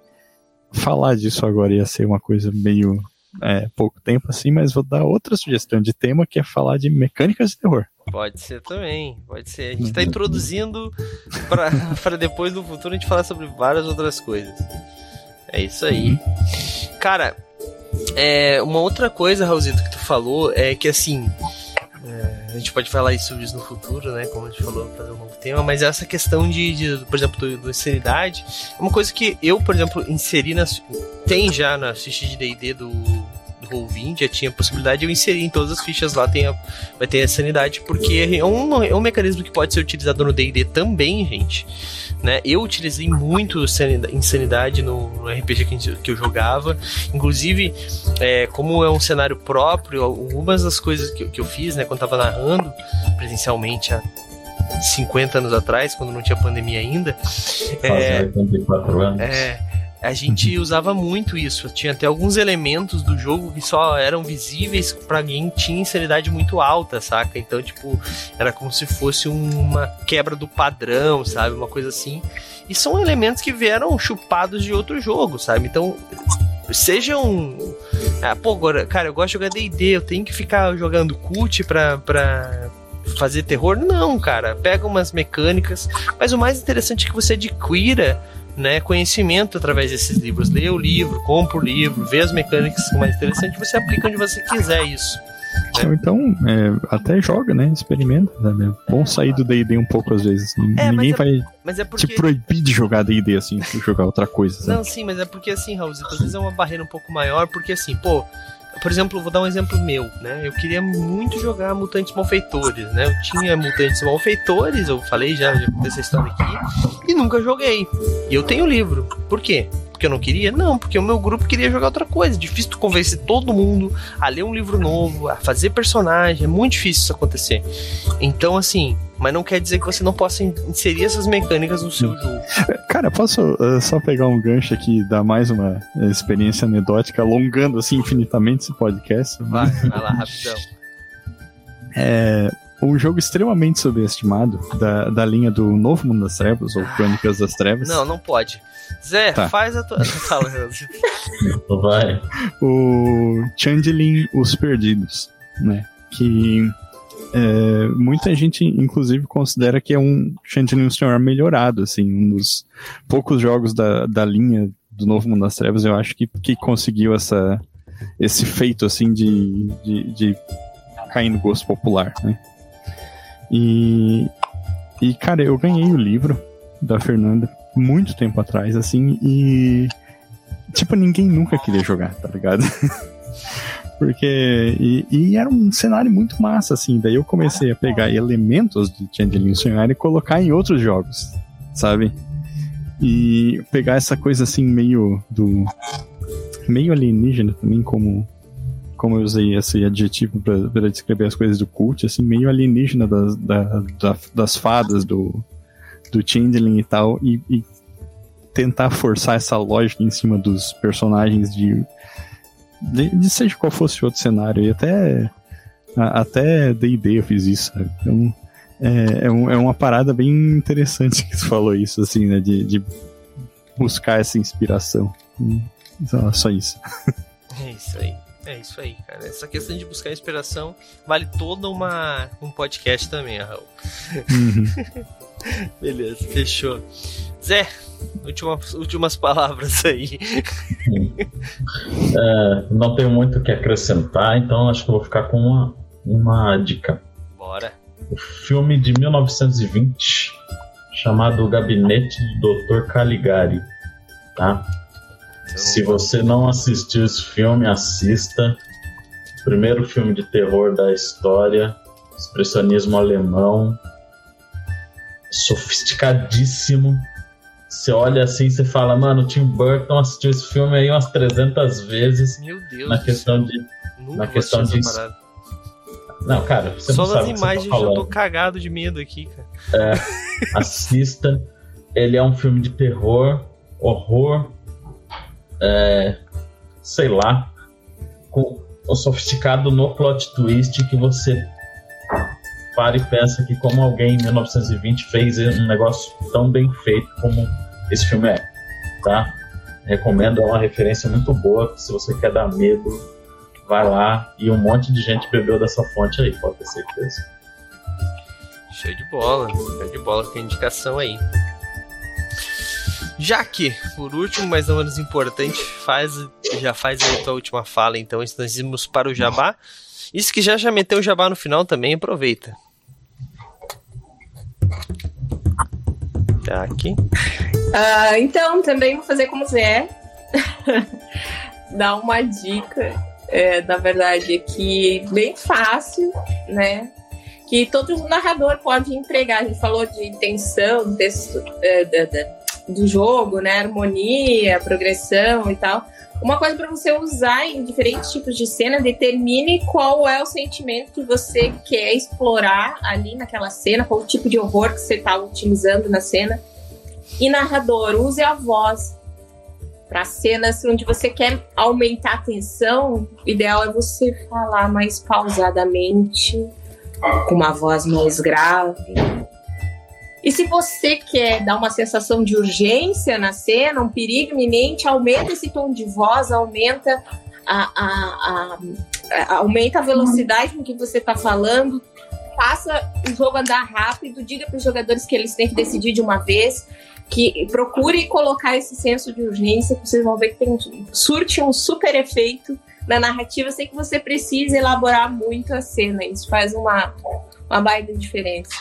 falar disso agora ia ser uma coisa meio é, pouco tempo assim, mas vou dar outra sugestão de tema que é falar de mecânicas de terror. Pode ser também, pode ser. A gente está introduzindo para depois no futuro a gente falar sobre várias outras coisas. É isso aí. Cara, é, uma outra coisa, Raulzito, que tu falou é que assim. É, a gente pode falar sobre isso no futuro, né? Como a gente falou, fazer um novo tema, mas essa questão de, de por exemplo, do, do insanidade é uma coisa que eu, por exemplo, inseri nas. Tem já na ficha de DD do, Roll20 já tinha a possibilidade de eu inserir em todas as fichas lá tem a, vai ter a sanidade, porque é um, é um mecanismo que pode ser utilizado no D&D também, gente. Né? Eu utilizei muito insanidade no, no RPG que, que, eu jogava. Inclusive, é, como é um cenário próprio, algumas das coisas que, que eu fiz, né, quando estava narrando presencialmente há 50 anos atrás, quando não tinha pandemia ainda. Faz é, 84 anos. É, a gente uhum. usava muito isso. Tinha até alguns elementos do jogo que só eram visíveis para quem tinha insanidade muito alta, saca? Então, tipo, era como se fosse uma quebra do padrão, sabe? Uma coisa assim. E são elementos que vieram chupados de outro jogo, sabe? Então, sejam. Ah, pô, agora, cara, eu gosto de jogar DD, eu tenho que ficar jogando cult pra. pra fazer terror? Não, cara. Pega umas mecânicas, mas o mais interessante é que você adquira né, conhecimento através desses livros. Lê o livro, compra o livro, vê as mecânicas que são mais interessantes, você aplica onde você quiser isso. Né? Então, é, até joga, né? Experimenta, sabe? É bom sair do D&D um pouco às vezes. É, Ninguém é, vai é porque... te proibir de jogar D&D, assim, jogar outra coisa, sabe? Não, sim, mas é porque assim, Raul, às vezes é uma barreira um pouco maior, porque assim, pô, por exemplo, vou dar um exemplo meu, né? Eu queria muito jogar Mutantes Malfeitores, né? Eu tinha Mutantes Malfeitores, eu falei já, já contei essa história aqui, e nunca joguei. E eu tenho o livro. Por quê? Porque eu não queria? Não, porque o meu grupo queria jogar outra coisa. Difícil tu convencer todo mundo a ler um livro novo, a fazer personagem. É muito difícil isso acontecer. Então, assim, mas não quer dizer que você não possa inserir essas mecânicas no seu jogo. Cara, posso uh, só pegar um gancho aqui e dar mais uma experiência anedótica, alongando assim infinitamente esse podcast? Vai, vai lá, rapidão. É, um jogo extremamente subestimado da, da linha do Novo Mundo das Trevas, ou Crônicas das Trevas. Não, não pode. Zé, tá. faz a tua. Fala, Vai. O Changeling Os Perdidos, né? Que é, muita gente, inclusive, considera que é um Changeling Senhor melhorado, assim, um dos poucos jogos da, da linha do Novo Mundo das Trevas, eu acho que, que conseguiu essa, esse feito, assim, de, de, de cair no gosto popular, né? E, e, cara, eu ganhei o livro da Fernanda muito tempo atrás, assim, e. Tipo, ninguém nunca queria jogar, tá ligado? Porque. E, e, era um cenário muito massa, assim. Daí eu comecei a pegar elementos de Changeling Sonhar e colocar em outros jogos, sabe? E pegar essa coisa assim, meio do. meio alienígena também, como. Como eu usei esse adjetivo para descrever as coisas do cult, assim, meio alienígena das, da, da, das fadas do, do Changeling e tal, e, e tentar forçar essa lógica em cima dos personagens de de, de seja qual fosse outro cenário, e até até D&D eu fiz isso, sabe? Então, é, é, um, é, uma parada bem interessante que tu falou isso, assim, né? De, de buscar essa inspiração. Então, só isso. É isso aí. É isso aí, cara. Essa questão de buscar inspiração vale toda uma um podcast também, Raul. Uhum. Beleza, fechou. Zé, últimas, últimas palavras aí. É, não tenho muito o que acrescentar, então acho que vou ficar com uma, uma dica. Bora. O filme de 1920 chamado O Gabinete do Dr. Caligari. Tá? Se você não assistiu esse filme, assista. Primeiro filme de terror da história, expressionismo alemão, sofisticadíssimo. Você olha assim e fala, mano, o Tim Burton assistiu esse filme aí umas 300 vezes. Meu Deus. Na questão de. na questão de. Não, cara, você Só não nas sabe imagens tá eu tô cagado de medo aqui, cara. É, assista. Ele é um filme de terror, horror, é, sei lá, com o sofisticado no plot twist que você para e pensa que como alguém em 1920 fez um negócio tão bem feito como esse filme é, tá? Recomendo, é uma referência muito boa, se você quer dar medo, vai lá e um monte de gente bebeu dessa fonte aí, pode ter certeza. Show de bola, show de bola com a indicação aí. Jaque, por último, mas não menos importante, faz, já faz a tua última fala, então, nós irmos para o Jabá. Isso que já já meteu o jabá no final também, aproveita. Tá aqui. Uh, então, também vou fazer como Zé. Dar uma dica, é, na verdade, aqui bem fácil, né? Que todo narrador pode entregar. A gente falou de intenção, texto é, do jogo, né? Harmonia, progressão e tal uma coisa para você usar em diferentes tipos de cena, determine qual é o sentimento que você quer explorar ali naquela cena, qual o tipo de horror que você está utilizando na cena. E narrador, use a voz. Para cenas onde você quer aumentar a tensão, o ideal é você falar mais pausadamente, com uma voz mais grave e se você quer dar uma sensação de urgência na cena, um perigo iminente, aumenta esse tom de voz, aumenta a, a, a, aumenta a velocidade com que você está falando, faça o jogo andar rápido, diga para os jogadores que eles têm que decidir de uma vez, que procure colocar esse senso de urgência, que vocês vão ver que tem, surte um super efeito na narrativa sem que você precise elaborar muito a cena. Isso faz uma, uma baita diferença.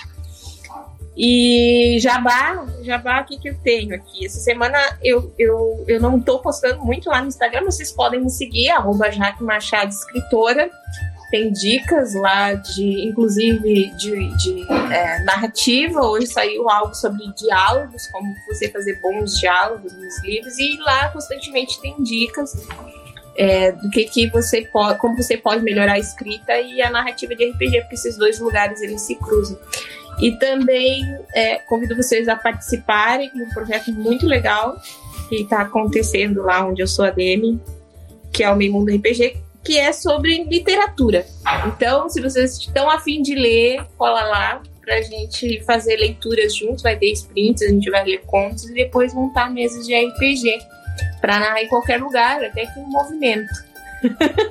E Jabá, Jabá, o que, que eu tenho aqui? Essa semana eu, eu, eu não estou postando muito lá no Instagram, vocês podem me seguir, arroba Jaque Machado Escritora. Tem dicas lá de, inclusive, de, de é, narrativa. Hoje saiu algo sobre diálogos, como você fazer bons diálogos nos livros, e lá constantemente tem dicas é, do que, que você pode, como você pode melhorar a escrita e a narrativa de RPG, porque esses dois lugares eles se cruzam. E também é, convido vocês a participarem de um projeto muito legal que está acontecendo lá onde eu sou a DM, que é o Meio Mundo RPG, que é sobre literatura. Então, se vocês estão afim de ler, cola lá para a gente fazer leituras juntos, vai ter sprints, a gente vai ler contos e depois montar mesas de RPG para narrar em qualquer lugar, até que um movimento.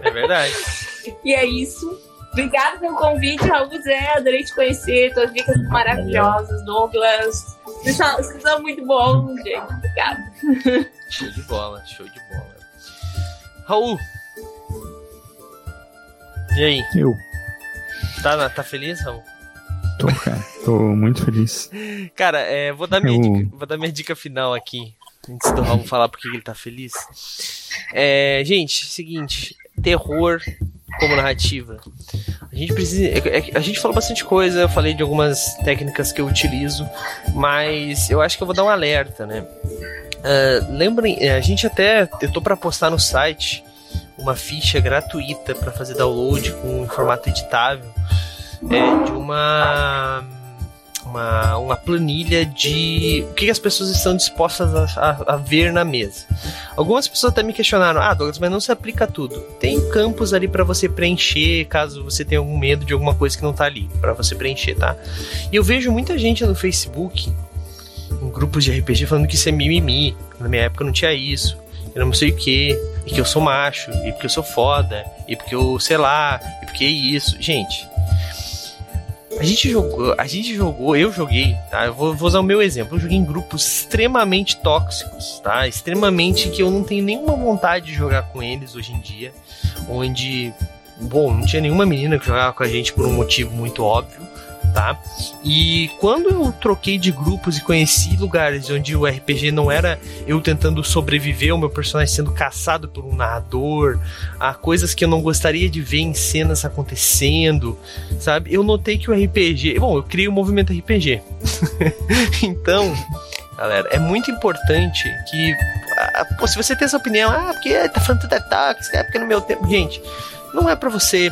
É verdade. e é isso. Obrigada pelo convite, Raul Zé. Adorei te conhecer. Tuas dicas maravilhosas, Douglas. Vocês são muito bons, gente. Obrigada. Show de bola, show de bola. Raul. E aí? Eu. Tá, tá feliz, Raul? Tô, cara. Tô muito feliz. Cara, é, vou, dar minha Eu... dica, vou dar minha dica final aqui. Antes do Raul falar porque ele tá feliz. É, gente, seguinte. Terror como narrativa. A gente precisa. É, é, a gente falou bastante coisa, eu falei de algumas técnicas que eu utilizo, mas eu acho que eu vou dar um alerta, né? Uh, lembrem, é, a gente até tentou para postar no site uma ficha gratuita para fazer download com formato editável é, de uma uma, uma planilha de o que as pessoas estão dispostas a, a, a, ver na mesa. Algumas pessoas até me questionaram: ah, Douglas, mas não se aplica tudo. Tem campos ali para você preencher caso você tenha algum medo de alguma coisa que não tá ali, para você preencher, tá? E eu vejo muita gente no Facebook, em grupos de RPG, falando que isso é mimimi. Na minha época não tinha isso. Eu não sei o que, e que eu sou macho, e porque eu sou foda, e porque eu sei lá, e porque isso. Gente, a gente jogou, a gente jogou, eu joguei, tá? Eu vou, vou, usar o meu exemplo. Eu joguei em grupos extremamente tóxicos, tá? Extremamente que eu não tenho nenhuma vontade de jogar com eles hoje em dia. Onde, bom, não tinha nenhuma menina que jogava com a gente por um motivo muito óbvio tá? E quando eu troquei de grupos e conheci lugares onde o RPG não era eu tentando sobreviver, o meu personagem sendo caçado por um narrador, a coisas que eu não gostaria de ver em cenas acontecendo, sabe? Eu notei que o RPG, bom, eu criei o um movimento RPG. então, galera, é muito importante que pô, se você tem essa opinião, ah, porque tá falando tudo tóxico, é porque no meu tempo, gente, não é para você.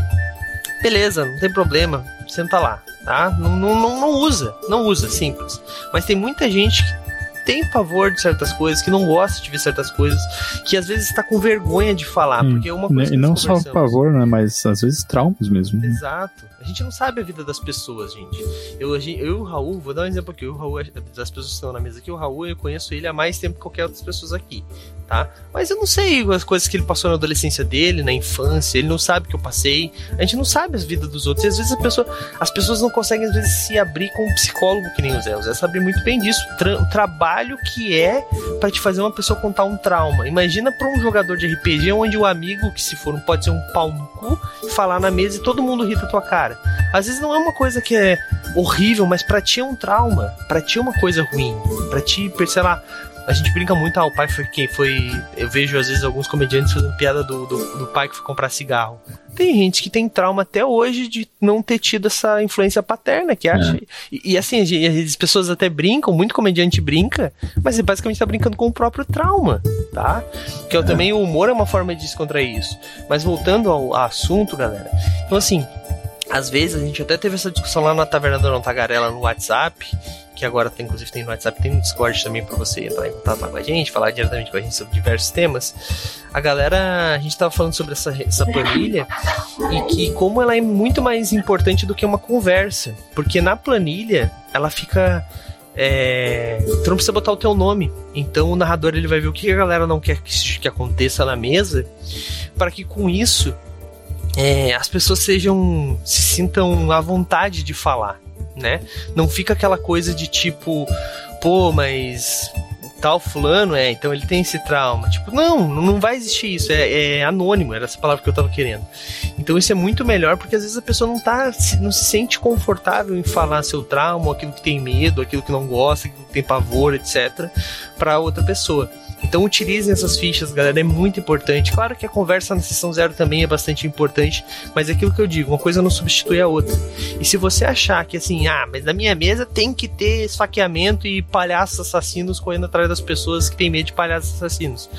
Beleza, não tem problema, senta lá tá? Não, não, não usa, não usa, simples. Mas tem muita gente que tem pavor de certas coisas, que não gosta de ver certas coisas, que às vezes está com vergonha de falar, hum, porque é uma coisa. E não só pavor, né? Mas às vezes traumas mesmo. Né? Exato. A gente não sabe a vida das pessoas, gente. Eu, eu e o Raul, vou dar um exemplo aqui. O Raul, das pessoas que estão na mesa aqui, o Raul, eu conheço ele há mais tempo que qualquer outras pessoas aqui tá? Mas eu não sei as coisas que ele passou na adolescência dele, na infância, ele não sabe o que eu passei. A gente não sabe as vidas dos outros. E às vezes a pessoa, as pessoas não conseguem às vezes se abrir com um psicólogo que nem o Zé. O Zé sabe muito bem disso. Tra o trabalho que é para te fazer uma pessoa contar um trauma. Imagina para um jogador de RPG onde o amigo, que se for, não pode ser um pau no cu, falar na mesa e todo mundo ri da tua cara. Às vezes não é uma coisa que é horrível, mas para ti é um trauma, para ti é uma coisa ruim, para ti, sei lá, a gente brinca muito, ah, o pai foi quem foi. Eu vejo às vezes alguns comediantes fazendo piada do, do, do, pai que foi comprar cigarro. Tem gente que tem trauma até hoje de não ter tido essa influência paterna, que acha. É. E, e, assim, as pessoas até brincam, muito comediante brinca, mas ele basicamente tá brincando com o próprio trauma, tá? Que é. também o humor é uma forma de descontrair isso. Mas voltando ao, ao assunto, galera. Então, assim, às vezes a gente até teve essa discussão lá na Taverna do Não Tagarela no WhatsApp, que agora tem, inclusive tem no WhatsApp, tem no Discord também para você entrar em contato com a gente, falar diretamente com a gente sobre diversos temas. A galera, a gente estava falando sobre essa, essa planilha e que como ela é muito mais importante do que uma conversa, porque na planilha ela fica é, tu não precisa botar o teu nome. Então o narrador ele vai ver o que a galera não quer que, que aconteça na mesa, para que com isso é, as pessoas sejam se sintam à vontade de falar né? Não fica aquela coisa de tipo, pô, mas tal fulano é, então ele tem esse trauma. Tipo, não, não vai existir isso, é, é, anônimo, era essa palavra que eu tava querendo. Então isso é muito melhor porque às vezes a pessoa não tá, não se sente confortável em falar seu trauma, aquilo que tem medo, aquilo que não gosta, aquilo que tem pavor, etc, para outra pessoa. Então utilizem essas fichas, galera, é muito importante. Claro que a conversa na sessão zero também é bastante importante, mas é aquilo que eu digo, uma coisa não substitui a outra. E se você achar que assim, ah, mas na minha mesa tem que ter esfaqueamento e palhaços assassinos correndo atrás das pessoas que têm medo de palhaços assassinos.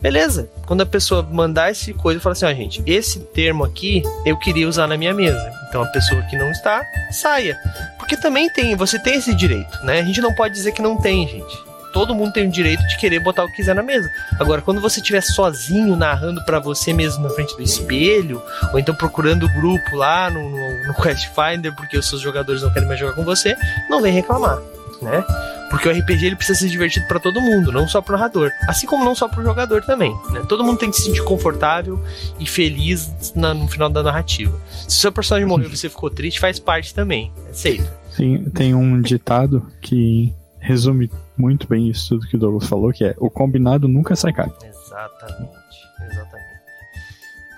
Beleza, quando a pessoa mandar esse coisa, fala assim: ó, ah, gente, esse termo aqui eu queria usar na minha mesa. Então a pessoa que não está, saia. Porque também tem, você tem esse direito, né? A gente não pode dizer que não tem, gente todo mundo tem o direito de querer botar o que quiser na mesa. Agora, quando você estiver sozinho narrando para você mesmo na frente do espelho, ou então procurando o grupo lá no, no, no Quest Finder porque os seus jogadores não querem mais jogar com você, não vem reclamar, né? Porque o RPG ele precisa ser divertido para todo mundo, não só pro narrador. Assim como não só pro jogador também. Né? Todo mundo tem que se sentir confortável e feliz na, no final da narrativa. Se o seu personagem morreu e você ficou triste, faz parte também. Aceita. Sim, tem um ditado que resume muito bem isso tudo que o Douglas falou, que é o combinado nunca sai caro. Exatamente, exatamente.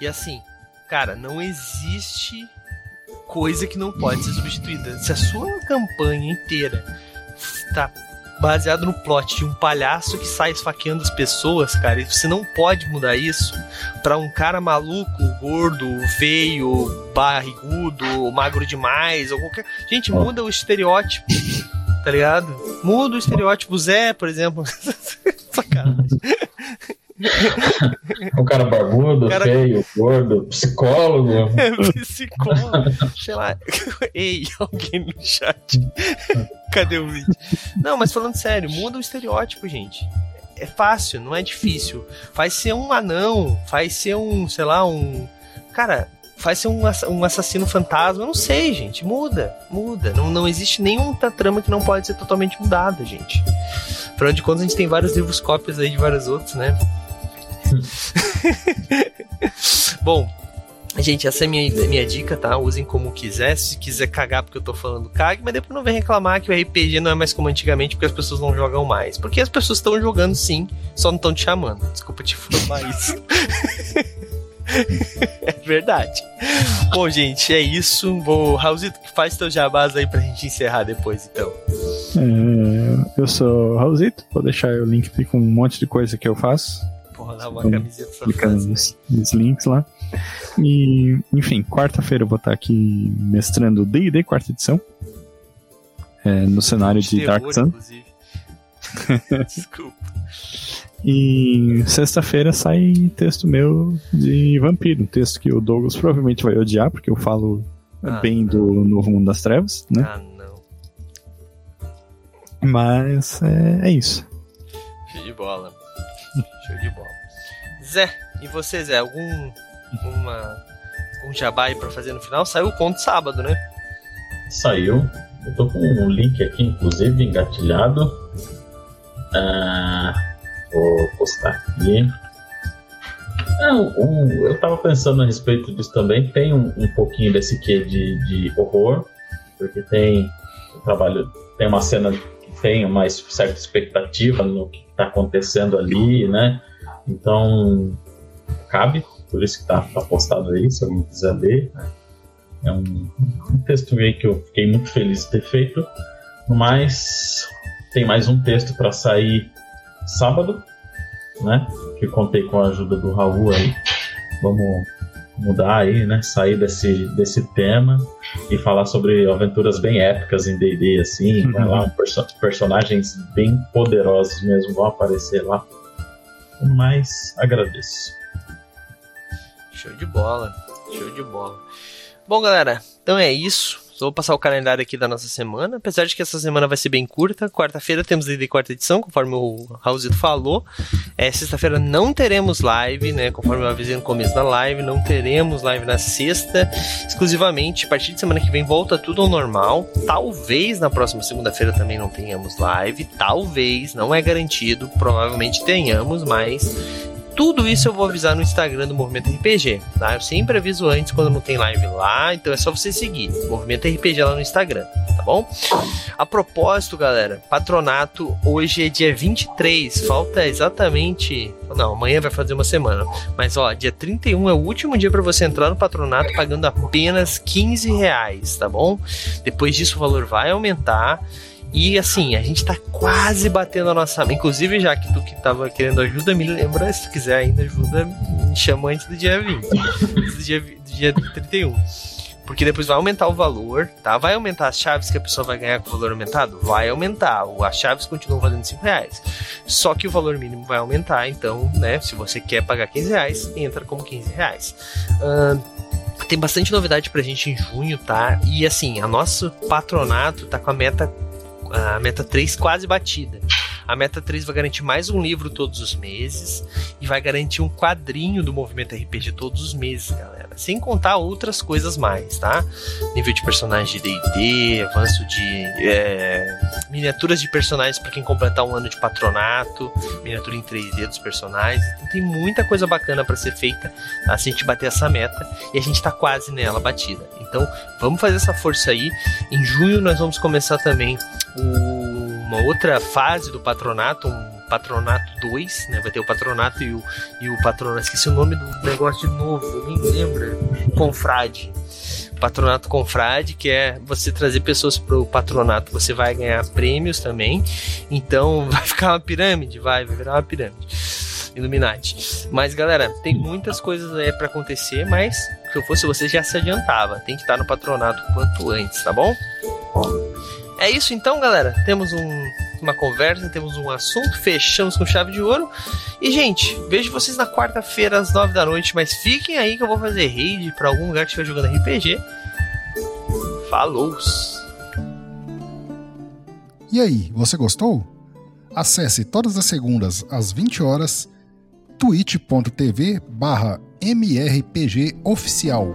E assim, cara, não existe coisa que não pode ser substituída. Se a sua campanha inteira tá baseado no plot de um palhaço que sai esfaqueando as pessoas, cara, e você não pode mudar isso para um cara maluco, gordo, feio, barrigudo, magro demais, ou qualquer. Gente, muda o estereótipo tá ligado? Muda o estereótipo Zé, por exemplo. Sacanagem. o cara barbudo, cara... feio, gordo, psicólogo. É, psicólogo. Sei lá. Ei, alguém no chat. Cadê o vídeo? Não, mas falando sério, muda o estereótipo, gente. É fácil, não é difícil. Faz ser um anão, faz ser um, sei lá, um. Cara, faz ser um, um assassino fantasma. Não sei, gente. Muda, muda. Não, não existe nenhuma trama que não pode ser totalmente mudada, gente. Afinal de contas, a gente tem vários livros cópias aí de vários outros, né? Bom, Gente, essa é minha, minha dica, tá? Usem como quiser. Se quiser cagar porque eu tô falando, cague, mas depois não vem reclamar que o RPG não é mais como antigamente porque as pessoas não jogam mais. Porque as pessoas estão jogando sim, só não estão te chamando. Desculpa te informar isso. é verdade. Bom, gente, é isso. Vou... Raulzito, faz teu jabás aí pra gente encerrar depois, então. É, eu sou Raulzito, vou deixar o link aqui com um monte de coisa que eu faço. Porra, lá uma então, camiseta Clicando nos, nos links lá. E, enfim, quarta-feira eu vou estar aqui mestrando D&D quarta edição. É, no cenário de, de terror, Dark Sun. Desculpa. E sexta-feira sai texto meu de vampiro, um texto que o Douglas provavelmente vai odiar, porque eu falo ah, bem não. do Novo Mundo das Trevas, né? Ah, não. Mas é, é isso. Show de bola. Show de bola. Zé, e você, Zé, algum uma, um jabá aí pra fazer no final? Saiu o conto sábado, né? Saiu. Eu tô com um link aqui, inclusive, engatilhado. Ah Vou postar aqui. Não, um, eu estava pensando a respeito disso também. Tem um, um pouquinho desse quê de, de horror, porque tem o trabalho, tem uma cena que tem uma certa expectativa no que está acontecendo ali, né? Então cabe, por isso que está tá postado aí, se alguém quiser ler. É um, um texto que eu fiquei muito feliz de ter feito, mas tem mais um texto para sair sábado, né? Que contei com a ajuda do Raul aí. Vamos mudar aí, né? Sair desse, desse tema e falar sobre aventuras bem épicas em D&D, assim, uhum. lá, perso personagens bem poderosos mesmo vão aparecer lá. Mas agradeço. Show de bola, show de bola. Bom, galera, então é isso. Vou passar o calendário aqui da nossa semana. Apesar de que essa semana vai ser bem curta. Quarta-feira temos a quarta edição, conforme o Raulzito falou. É, Sexta-feira não teremos live, né? Conforme eu avisei no começo da live, não teremos live na sexta. Exclusivamente, a partir de semana que vem volta tudo ao normal. Talvez na próxima segunda-feira também não tenhamos live. Talvez, não é garantido. Provavelmente tenhamos, mas Tudo isso eu vou avisar no Instagram do Movimento RPG, tá? Eu sempre aviso antes quando não tem live lá, então é só você seguir Movimento RPG lá no Instagram, tá bom? A propósito, galera, patronato hoje é dia 23, falta exatamente. Não, amanhã vai fazer uma semana. Mas ó, dia 31 é o último dia para você entrar no patronato pagando apenas 15 reais, tá bom? Depois disso o valor vai aumentar. E assim, a gente tá quase batendo a nossa. Inclusive, já que tu que tava querendo ajuda, me lembra, se tu quiser ainda ajuda, me chama antes do dia 20. antes do dia, do dia 31. Porque depois vai aumentar o valor, tá? Vai aumentar as chaves que a pessoa vai ganhar com o valor aumentado? Vai aumentar. As chaves continuam valendo 5 reais. Só que o valor mínimo vai aumentar. Então, né? Se você quer pagar 15 reais, entra como 15 reais. Uh, tem bastante novidade pra gente em junho, tá? E assim, a nosso patronato tá com a meta a meta 3 quase batida. A meta 3 vai garantir mais um livro todos os meses e vai garantir um quadrinho do movimento RPG todos os meses, galera. Sem contar outras coisas mais, tá? Nível de personagem de DD, avanço de é, miniaturas de personagens para quem completar um ano de patronato, miniatura em 3D dos personagens. Então tem muita coisa bacana para ser feita tá? se a gente bater essa meta e a gente tá quase nela batida. Então vamos fazer essa força aí. Em junho nós vamos começar também uma outra fase do patronato, um patronato 2, né? Vai ter o patronato e o, e o patronato. Esqueci o nome do negócio de novo, nem lembro. Confrade. Patronato Confrade, que é você trazer pessoas pro patronato, você vai ganhar prêmios também. Então vai ficar uma pirâmide, vai, vai virar uma pirâmide. Illuminati. Mas galera, tem muitas coisas aí para acontecer, mas se eu fosse você já se adiantava. Tem que estar no patronato quanto antes, tá bom? É isso então, galera. Temos um, uma conversa, temos um assunto, fechamos com chave de ouro. E, gente, vejo vocês na quarta-feira às nove da noite, mas fiquem aí que eu vou fazer raid pra algum lugar que estiver jogando RPG. Falou! E aí, você gostou? Acesse todas as segundas às 20 horas twitch.tv barra mrpgoficial.